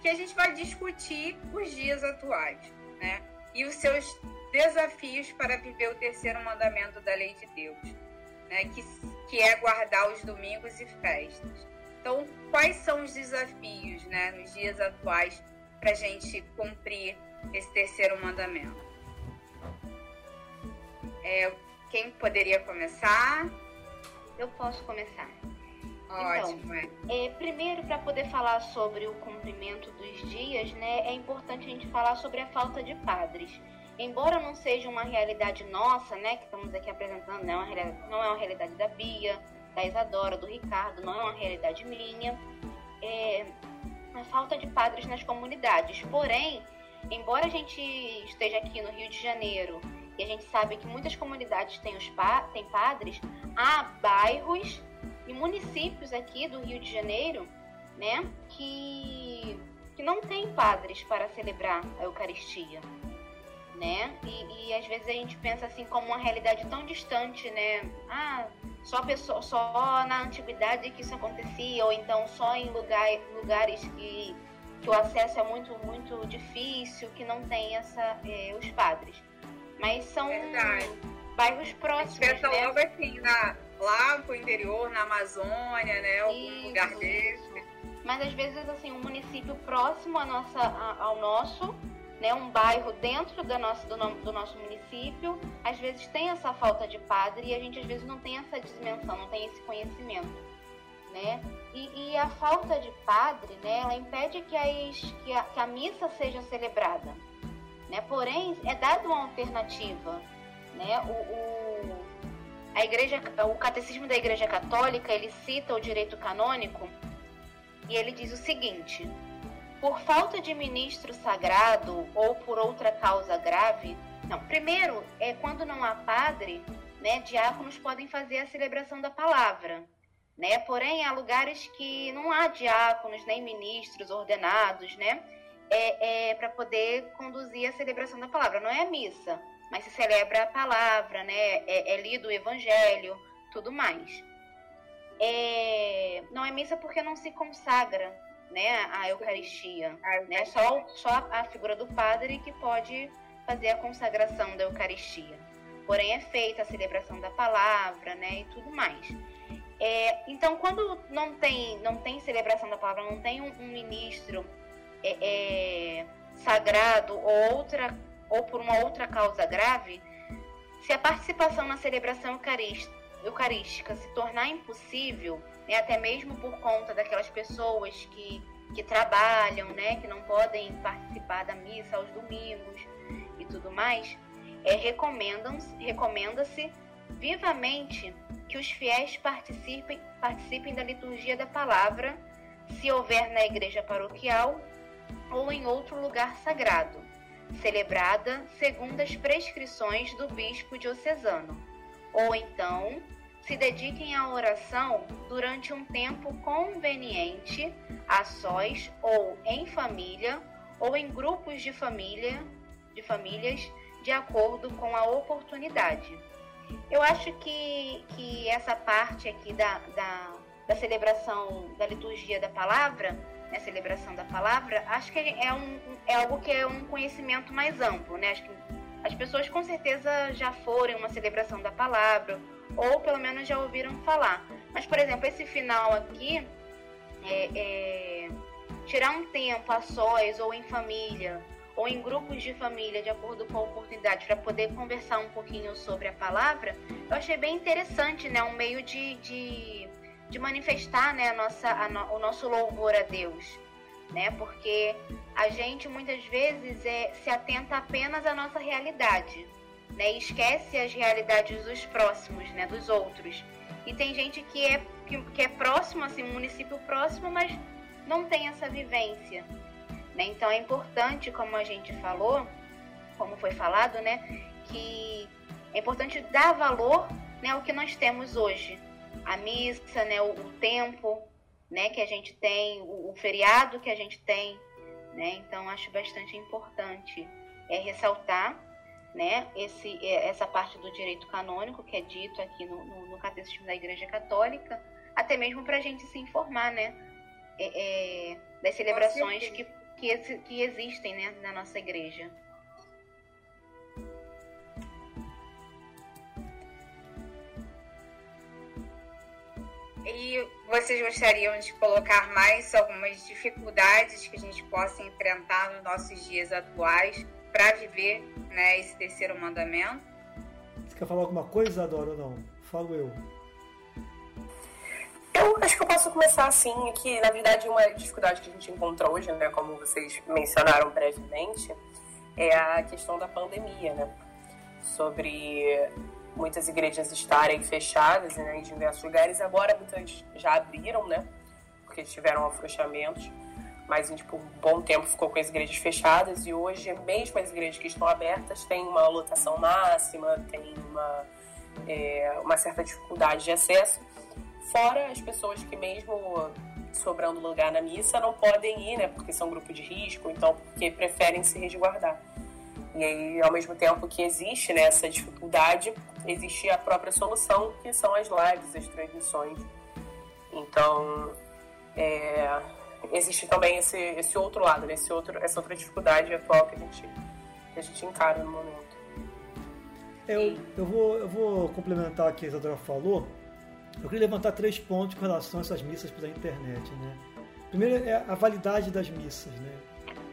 que a gente vai discutir os dias atuais, né? E os seus desafios para viver o terceiro mandamento da lei de Deus, né? Que, que é guardar os domingos e festas. Então, quais são os desafios, né, nos dias atuais, para a gente cumprir esse terceiro mandamento? É, quem poderia começar?
Eu posso começar.
Ótimo,
então, é. é primeiro, para poder falar sobre o cumprimento dos dias, né, é importante a gente falar sobre a falta de padres. Embora não seja uma realidade nossa, né, que estamos aqui apresentando, não é uma realidade, não é uma realidade da Bia, da Isadora, do Ricardo, não é uma realidade minha, é a falta de padres nas comunidades. Porém, embora a gente esteja aqui no Rio de Janeiro e a gente sabe que muitas comunidades têm, os pa têm padres, há bairros e municípios aqui do Rio de Janeiro, né, que, que não tem padres para celebrar a Eucaristia, né? E, e às vezes a gente pensa assim como uma realidade tão distante, né? Ah, só pessoa, só na antiguidade que isso acontecia, ou então só em lugar, lugares que, que o acesso é muito muito difícil, que não tem essa é, os padres. Mas são Verdade. bairros próximos.
Pensa né? logo assim na lá pro interior, na Amazônia, né? Algum isso, lugar desse.
Mas às vezes, assim, um município próximo a nossa, ao nosso, né? Um bairro dentro da nossa, do, do nosso município, às vezes tem essa falta de padre e a gente às vezes não tem essa dimensão, não tem esse conhecimento. Né? E, e a falta de padre, né, ela impede que, as, que, a, que a missa seja celebrada. Né? Porém, é dada uma alternativa. Né? O, o, a igreja, o catecismo da Igreja Católica ele cita o direito canônico e ele diz o seguinte: por falta de ministro sagrado ou por outra causa grave, não. Primeiro é quando não há padre, né? Diáconos podem fazer a celebração da palavra. Né? Porém, há lugares que não há diáconos nem ministros ordenados, né? É, é para poder conduzir a celebração da palavra. Não é missa, mas se celebra a palavra, né? É, é lido o evangelho, tudo mais. É, não é missa porque não se consagra, né? A Eucaristia, né? Só, só a figura do padre que pode fazer a consagração da Eucaristia. Porém, é feita a celebração da palavra, né? E tudo mais. É, então, quando não tem, não tem celebração da palavra, não tem um, um ministro é, é, sagrado ou outra ou por uma outra causa grave, se a participação na celebração eucarística se tornar impossível, né, até mesmo por conta daquelas pessoas que, que trabalham, né, que não podem participar da missa aos domingos e tudo mais, é, recomenda-se vivamente que os fiéis participem, participem da liturgia da palavra, se houver na igreja paroquial ou em outro lugar sagrado celebrada segundo as prescrições do bispo diocesano, ou então se dediquem à oração durante um tempo conveniente, a sós ou em família ou em grupos de família, de famílias, de acordo com a oportunidade. Eu acho que, que essa parte aqui da, da, da celebração da liturgia da palavra, né, celebração da palavra, acho que é, um, é algo que é um conhecimento mais amplo, né? Acho que as pessoas com certeza já foram uma celebração da palavra, ou pelo menos já ouviram falar. Mas, por exemplo, esse final aqui, é, é, tirar um tempo a sós ou em família, ou em grupos de família, de acordo com a oportunidade, para poder conversar um pouquinho sobre a palavra, eu achei bem interessante, né? Um meio de, de, de manifestar né, a nossa, a no, o nosso louvor a Deus né? Porque a gente muitas vezes é, se atenta apenas à nossa realidade, né? E esquece as realidades dos próximos, né? Dos outros. E tem gente que é que, que é próximo, assim, município próximo, mas não tem essa vivência, né? Então é importante, como a gente falou, como foi falado, né? Que é importante dar valor, né? Ao que nós temos hoje, a missa, né? o, o tempo, né, que a gente tem, o, o feriado que a gente tem, né? Então acho bastante importante é ressaltar, né, esse, é, essa parte do direito canônico que é dito aqui no, no, no Catecismo da Igreja Católica, até mesmo para a gente se informar, né, é, é, das celebrações que, que, que existem, né, na nossa igreja.
E vocês gostariam de colocar mais algumas dificuldades que a gente possa enfrentar nos nossos dias atuais para viver né, esse terceiro mandamento?
Você quer falar alguma coisa, Adora, ou não? Falo eu.
Eu acho que eu posso começar assim, que na verdade uma dificuldade que a gente encontra hoje, né, como vocês mencionaram brevemente, é a questão da pandemia, né? Sobre muitas igrejas estarem fechadas né, em diversos lugares. Agora muitas já abriram, né? Porque tiveram afrouxamentos. Mas por um bom tempo ficou com as igrejas fechadas e hoje mesmo as igrejas que estão abertas têm uma lotação máxima, tem uma, é, uma certa dificuldade de acesso. Fora as pessoas que mesmo sobrando lugar na missa não podem ir, né? Porque são grupo de risco, então porque preferem se resguardar. E aí, ao mesmo tempo que existe né, essa dificuldade, existe a própria solução, que são as lives, as transmissões. Então, é, existe também esse, esse outro lado, né, esse outro, essa outra dificuldade atual que a gente, que a gente encara no momento.
Eu, eu, vou, eu vou complementar o que a Isadora falou. Eu queria levantar três pontos com relação a essas missas pela internet. Né? Primeiro é a validade das missas. Né?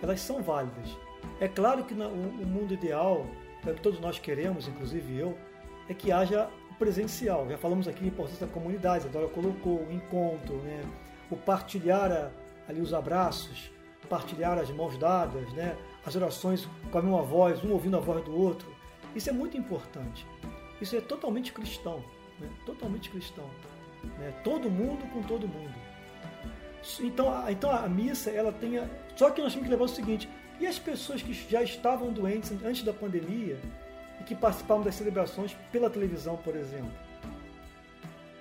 Elas são válidas é claro que o mundo ideal, é o que todos nós queremos, inclusive eu, é que haja presencial. Já falamos aqui da importância da comunidade, a Dora colocou o encontro, né? o partilhar ali os abraços, partilhar as mãos dadas, né? as orações com a mesma voz, um ouvindo a voz do outro. Isso é muito importante. Isso é totalmente cristão, né? totalmente cristão. Né? Todo mundo com todo mundo. Então, a, então a missa, ela tem. A... Só que nós temos que levar o seguinte: e as pessoas que já estavam doentes antes da pandemia e que participavam das celebrações pela televisão, por exemplo?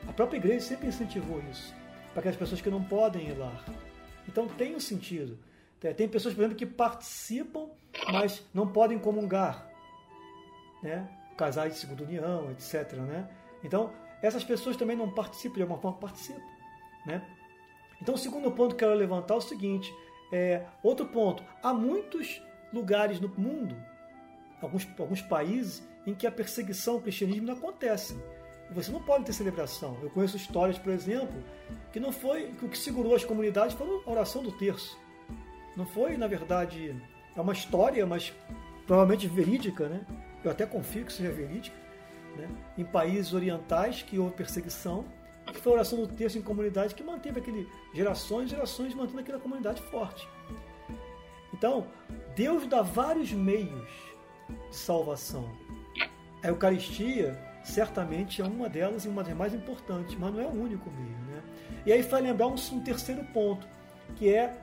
A própria igreja sempre incentivou isso, para aquelas pessoas que não podem ir lá. Então tem um sentido. Tem pessoas, por exemplo, que participam, mas não podem comungar. Né? Casais de segunda união, etc. Né? Então, essas pessoas também não participam, de alguma forma participam. Né? Então, o segundo ponto que eu quero levantar é o seguinte: é, outro ponto, há muitos lugares no mundo, alguns, alguns países, em que a perseguição ao cristianismo não acontece. Você não pode ter celebração. Eu conheço histórias, por exemplo, que não foi que o que segurou as comunidades foi a oração do terço. Não foi, na verdade, é uma história, mas provavelmente verídica, né? Eu até confio que seja verídica. Né? Em países orientais que houve perseguição, que foi a oração do texto em comunidade que manteve aquele gerações e gerações mantendo aquela comunidade forte. Então, Deus dá vários meios de salvação. A Eucaristia certamente é uma delas e uma das mais importantes, mas não é o único meio. Né? E aí vai lembrar um, um terceiro ponto, que é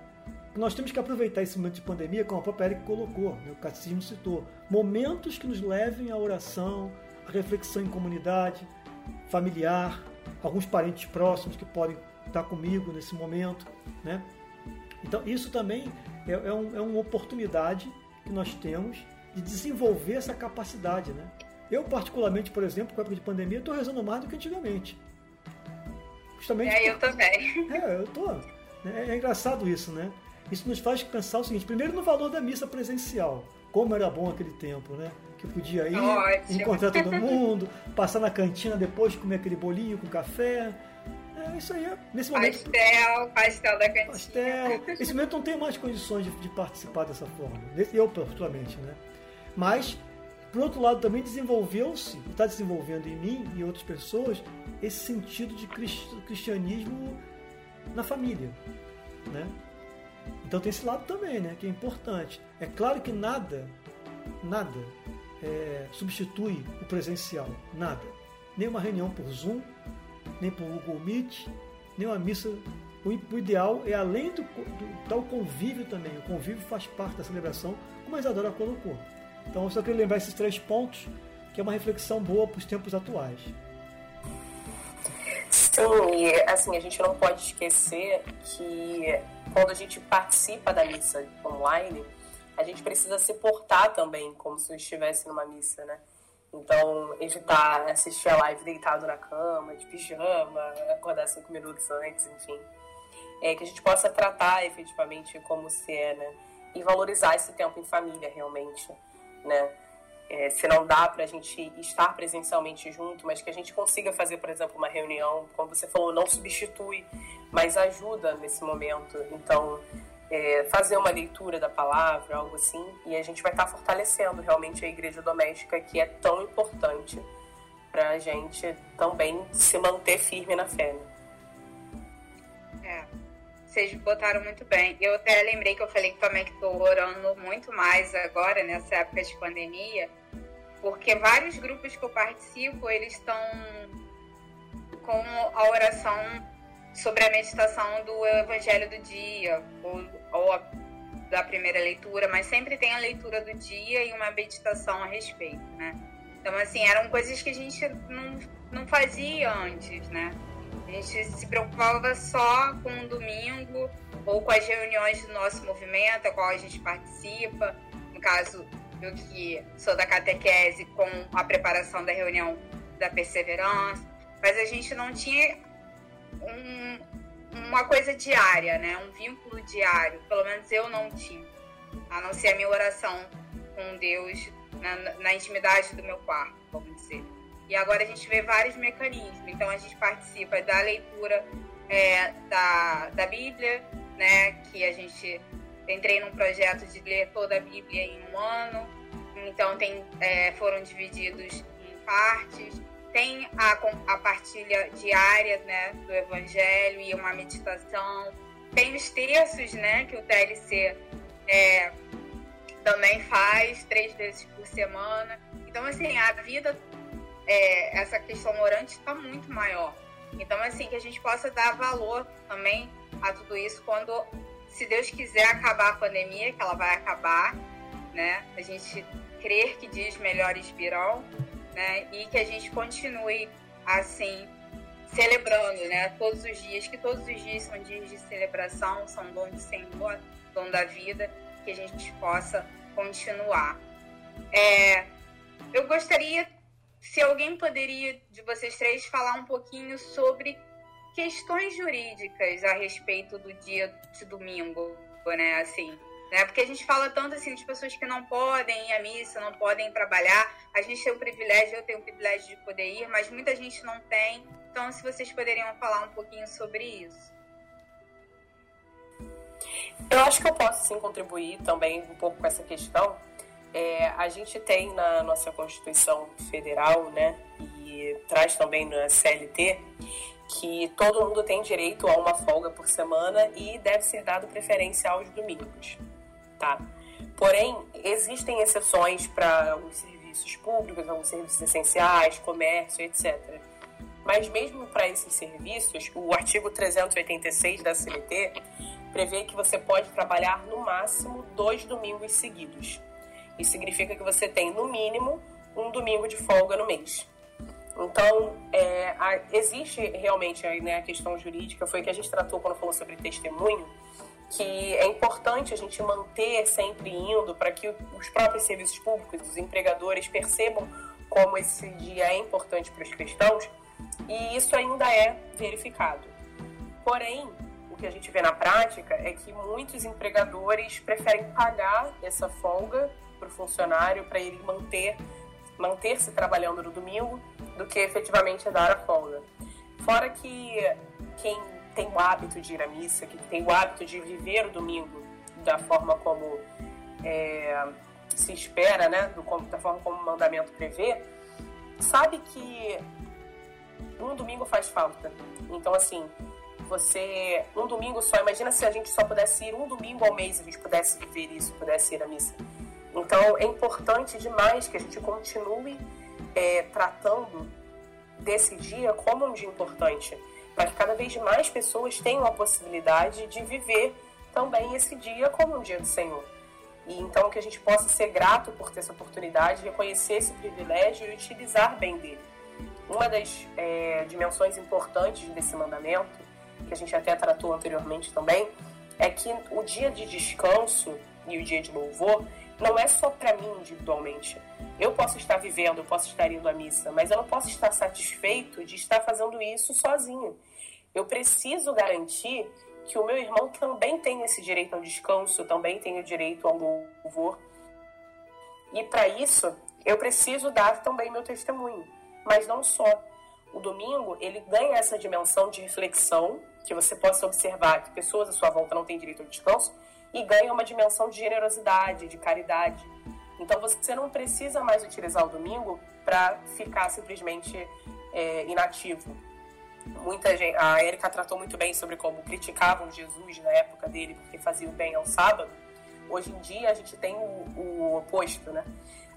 nós temos que aproveitar esse momento de pandemia, como a própria Eric colocou, né? o catecismo citou, momentos que nos levem à oração, à reflexão em comunidade, familiar, alguns parentes próximos que podem estar comigo nesse momento, né? Então isso também é, é, um, é uma oportunidade que nós temos de desenvolver essa capacidade, né? Eu particularmente, por exemplo, com a época de pandemia, estou rezando mais do que antigamente.
Justamente. É, eu também.
É, eu tô. É, é engraçado isso, né? Isso nos faz pensar o seguinte: primeiro no valor da missa presencial, como era bom aquele tempo, né? Que podia ir, Ótimo. encontrar todo mundo, passar na cantina depois, comer aquele bolinho com café. É isso aí. Nesse momento.
Pastel, pastel da cantina.
Pastel. Nesse momento não tenho mais condições de, de participar dessa forma. Eu, particularmente, né? Mas, por outro lado, também desenvolveu-se, está desenvolvendo em mim e outras pessoas, esse sentido de cristianismo na família, né? Então tem esse lado também, né? Que é importante. É claro que nada, nada é, substitui o presencial, nada. Nem uma reunião por Zoom, nem por Google Meet, nem uma missa. O, o ideal é além do, do tal convívio também. O convívio faz parte da celebração, como a Isadora colocou. Então eu só queria lembrar esses três pontos, que é uma reflexão boa para os tempos atuais.
Sim, e assim, a gente não pode esquecer que quando a gente participa da missa online, a gente precisa se portar também como se estivesse numa missa, né? Então, evitar assistir a live deitado na cama, de pijama, acordar cinco minutos antes, enfim. É, que a gente possa tratar efetivamente como se é, né? E valorizar esse tempo em família, realmente, né? É, se não dá para a gente estar presencialmente junto, mas que a gente consiga fazer, por exemplo, uma reunião, como você falou, não substitui, mas ajuda nesse momento. Então, é, fazer uma leitura da palavra, algo assim, e a gente vai estar tá fortalecendo realmente a igreja doméstica, que é tão importante para a gente também se manter firme na fé. Né?
É, vocês botaram muito bem. Eu até lembrei que eu falei também que estou orando muito mais agora, nessa época de pandemia, porque vários grupos que eu participo, eles estão com a oração sobre a meditação do Evangelho do dia, ou, ou a, da primeira leitura, mas sempre tem a leitura do dia e uma meditação a respeito, né? Então, assim, eram coisas que a gente não, não fazia antes, né? Gente se preocupava só com o domingo ou com as reuniões do nosso movimento, a qual a gente participa. No caso, eu que sou da catequese, com a preparação da reunião da perseverança. Mas a gente não tinha um, uma coisa diária, né? Um vínculo diário. Pelo menos eu não tinha. A não ser a minha oração com Deus na, na intimidade do meu quarto, vamos dizer. E agora a gente vê vários mecanismos. Então a gente participa da leitura é, da, da Bíblia, né? Que a gente entrei num projeto de ler toda a Bíblia em um ano. Então tem, é, foram divididos em partes tem a, a partilha diária né, do Evangelho e uma meditação. Tem os textos né, que o TLC é, também faz, três vezes por semana. Então, assim, a vida, é, essa questão orante está muito maior. Então, assim, que a gente possa dar valor também a tudo isso quando, se Deus quiser acabar a pandemia, que ela vai acabar, né? A gente crer que dias melhores virão, né? E que a gente continue assim celebrando, né? Todos os dias, que todos os dias são dias de celebração, são dom do Senhor, dom da vida, que a gente possa continuar. É, eu gostaria, se alguém poderia de vocês três falar um pouquinho sobre questões jurídicas a respeito do dia de domingo, né? Assim, né? Porque a gente fala tanto assim de pessoas que não podem ir à missa, não podem trabalhar. A gente tem o privilégio, eu tenho o privilégio de poder ir, mas muita gente não tem. Então, se vocês poderiam falar um pouquinho sobre isso.
Eu acho que eu posso sim contribuir também um pouco com essa questão. É, a gente tem na nossa Constituição Federal, né, e traz também na CLT, que todo mundo tem direito a uma folga por semana e deve ser dado preferência aos domingos tá? Porém, existem exceções para alguns serviços públicos, alguns serviços essenciais, comércio, etc. Mas mesmo para esses serviços, o artigo 386 da CLT prevê que você pode trabalhar no máximo dois domingos seguidos. Isso significa que você tem, no mínimo, um domingo de folga no mês. Então, é, a, existe realmente né, a questão jurídica, foi que a gente tratou quando falou sobre testemunho, que é importante a gente manter sempre indo para que os próprios serviços públicos, os empregadores percebam como esse dia é importante para os cristãos e isso ainda é verificado. Porém, o que a gente vê na prática é que muitos empregadores preferem pagar essa folga para o funcionário para ele manter manter-se trabalhando no domingo do que efetivamente dar a folga. Fora que quem tem o hábito de ir à missa, que tem o hábito de viver o domingo da forma como é, se espera, né, do, da forma como o mandamento prevê, sabe que um domingo faz falta. Então, assim, você. Um domingo só, imagina se a gente só pudesse ir um domingo ao mês, a gente pudesse viver isso, pudesse ir à missa. Então, é importante demais que a gente continue é, tratando desse dia como um dia importante, para que cada vez mais pessoas tenham a possibilidade de viver também esse dia como um dia do Senhor. E então que a gente possa ser grato por ter essa oportunidade, reconhecer esse privilégio e utilizar bem dele. Uma das é, dimensões importantes desse mandamento, que a gente até tratou anteriormente também, é que o dia de descanso e o dia de louvor não é só para mim individualmente. Eu posso estar vivendo, eu posso estar indo à missa, mas eu não posso estar satisfeito de estar fazendo isso sozinho. Eu preciso garantir que o meu irmão também tem esse direito ao descanso, também tem o direito ao louvor. E para isso, eu preciso dar também meu testemunho. Mas não só. O domingo, ele ganha essa dimensão de reflexão, que você possa observar que pessoas à sua volta não têm direito ao descanso, e ganha uma dimensão de generosidade, de caridade. Então você não precisa mais utilizar o domingo para ficar simplesmente é, inativo muita gente, a Erika tratou muito bem sobre como criticavam Jesus na época dele porque fazia o bem ao sábado. Hoje em dia a gente tem o, o oposto, né?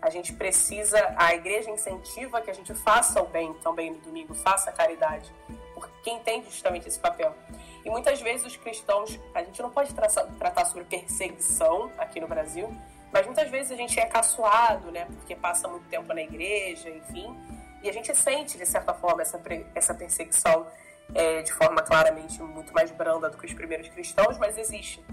A gente precisa, a igreja incentiva que a gente faça o bem também no domingo, faça a caridade, porque entende justamente esse papel. E muitas vezes os cristãos, a gente não pode tratar sobre perseguição aqui no Brasil, mas muitas vezes a gente é caçoado, né? Porque passa muito tempo na igreja, enfim e a gente sente, de certa forma, essa, essa perseguição é, de forma claramente muito mais branda do que os primeiros cristãos, mas existe.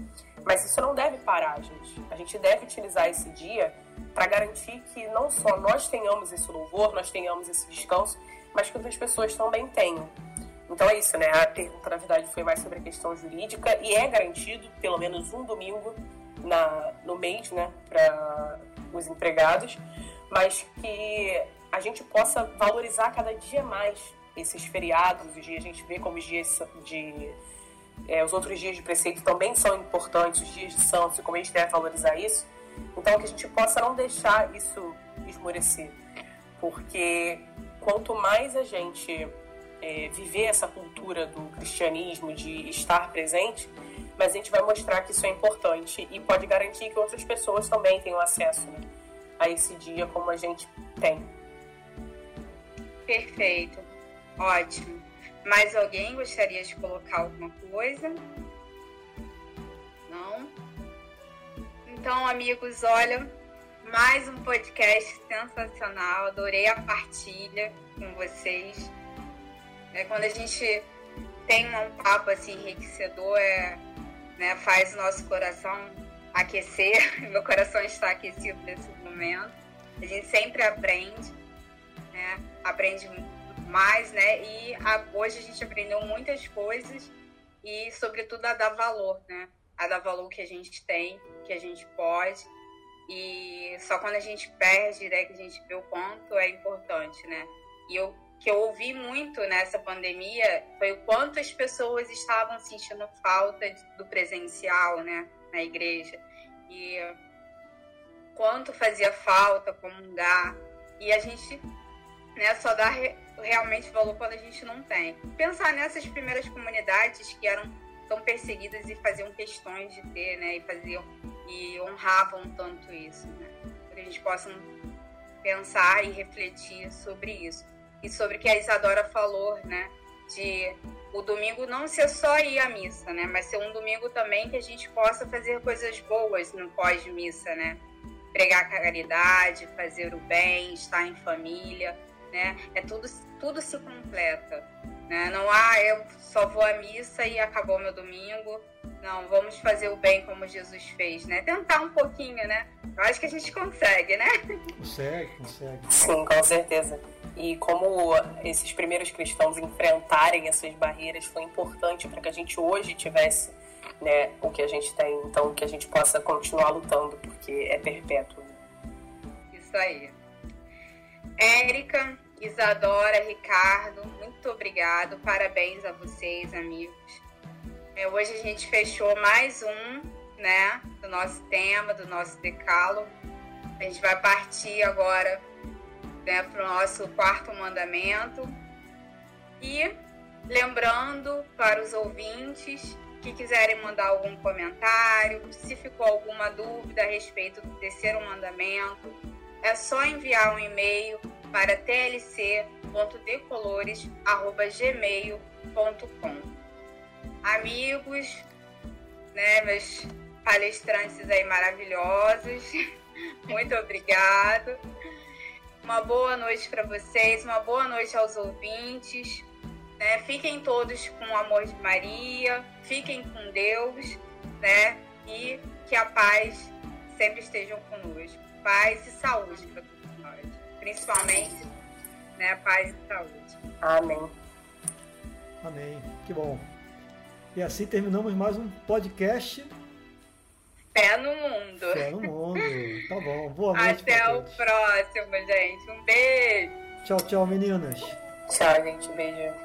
Mas isso não deve parar, gente. A gente deve utilizar esse dia para garantir que não só nós tenhamos esse louvor, nós tenhamos esse descanso, mas que outras pessoas também tenham. Então é isso, né? A pergunta, na verdade, foi mais sobre a questão jurídica e é garantido pelo menos um domingo na, no mês, né, para os empregados, mas que a gente possa valorizar cada dia mais esses feriados, os dias a gente vê como os dias de é, os outros dias de preceito também são importantes, os dias de santos, e como a gente deve valorizar isso. Então, que a gente possa não deixar isso esmorecer, porque quanto mais a gente é, viver essa cultura do cristianismo, de estar presente, mas a gente vai mostrar que isso é importante e pode garantir que outras pessoas também tenham acesso né, a esse dia como a gente tem.
Perfeito. Ótimo. Mais alguém gostaria de colocar alguma coisa? Não? Então, amigos, olha, mais um podcast sensacional. Adorei a partilha com vocês. É, quando a gente tem um papo assim enriquecedor, é, né, faz o nosso coração aquecer. Meu coração está aquecido nesse momento. A gente sempre aprende né? Aprende mais, né? E a, hoje a gente aprendeu muitas coisas e, sobretudo, a dar valor, né? A dar valor que a gente tem, que a gente pode. E só quando a gente perde, né, que a gente vê o quanto é importante, né? E eu que eu ouvi muito nessa pandemia foi o quanto as pessoas estavam sentindo falta do presencial, né, na igreja. E quanto fazia falta comungar. E a gente né? Só dá re, realmente valor quando a gente não tem. Pensar nessas primeiras comunidades que eram tão perseguidas e faziam questões de ter, né? E faziam e honravam tanto isso, né? Que a gente possa pensar e refletir sobre isso e sobre o que a Isadora falou, né? De o domingo não ser só ir à missa, né? Mas ser um domingo também que a gente possa fazer coisas boas no pós-missa, né? Pregar caridade, fazer o bem, estar em família, né? É tudo, tudo se completa. Né? Não há, ah, eu só vou à missa e acabou meu domingo. Não, vamos fazer o bem como Jesus fez, né? Tentar um pouquinho, né? Eu acho que a gente consegue, né?
Consegue, consegue.
Sim, com certeza. E como esses primeiros cristãos enfrentarem essas barreiras foi importante para que a gente hoje tivesse né, o que a gente tem, então que a gente possa continuar lutando, porque é perpétuo.
Isso aí. Érica, Isadora, Ricardo, muito obrigado. Parabéns a vocês, amigos. É, hoje a gente fechou mais um, né, do nosso tema, do nosso decálogo. A gente vai partir agora né, para o nosso quarto mandamento. E lembrando para os ouvintes que quiserem mandar algum comentário, se ficou alguma dúvida a respeito do terceiro mandamento, é só enviar um e-mail para tlc.decolores.gmail.com Amigos, né, meus palestrantes aí maravilhosos, muito obrigado. Uma boa noite para vocês, uma boa noite aos ouvintes. Né? Fiquem todos com o amor de Maria, fiquem com Deus, né? E que a paz sempre esteja conosco. Paz e saúde para todos nós principalmente, né, paz e saúde.
Amém.
Amém. Que bom. E assim terminamos mais um podcast.
Fé no mundo.
Fé no mundo. Tá bom. Boa noite.
Até o próximo, gente. Um beijo.
Tchau, tchau, meninas.
Tchau, gente. Beijo.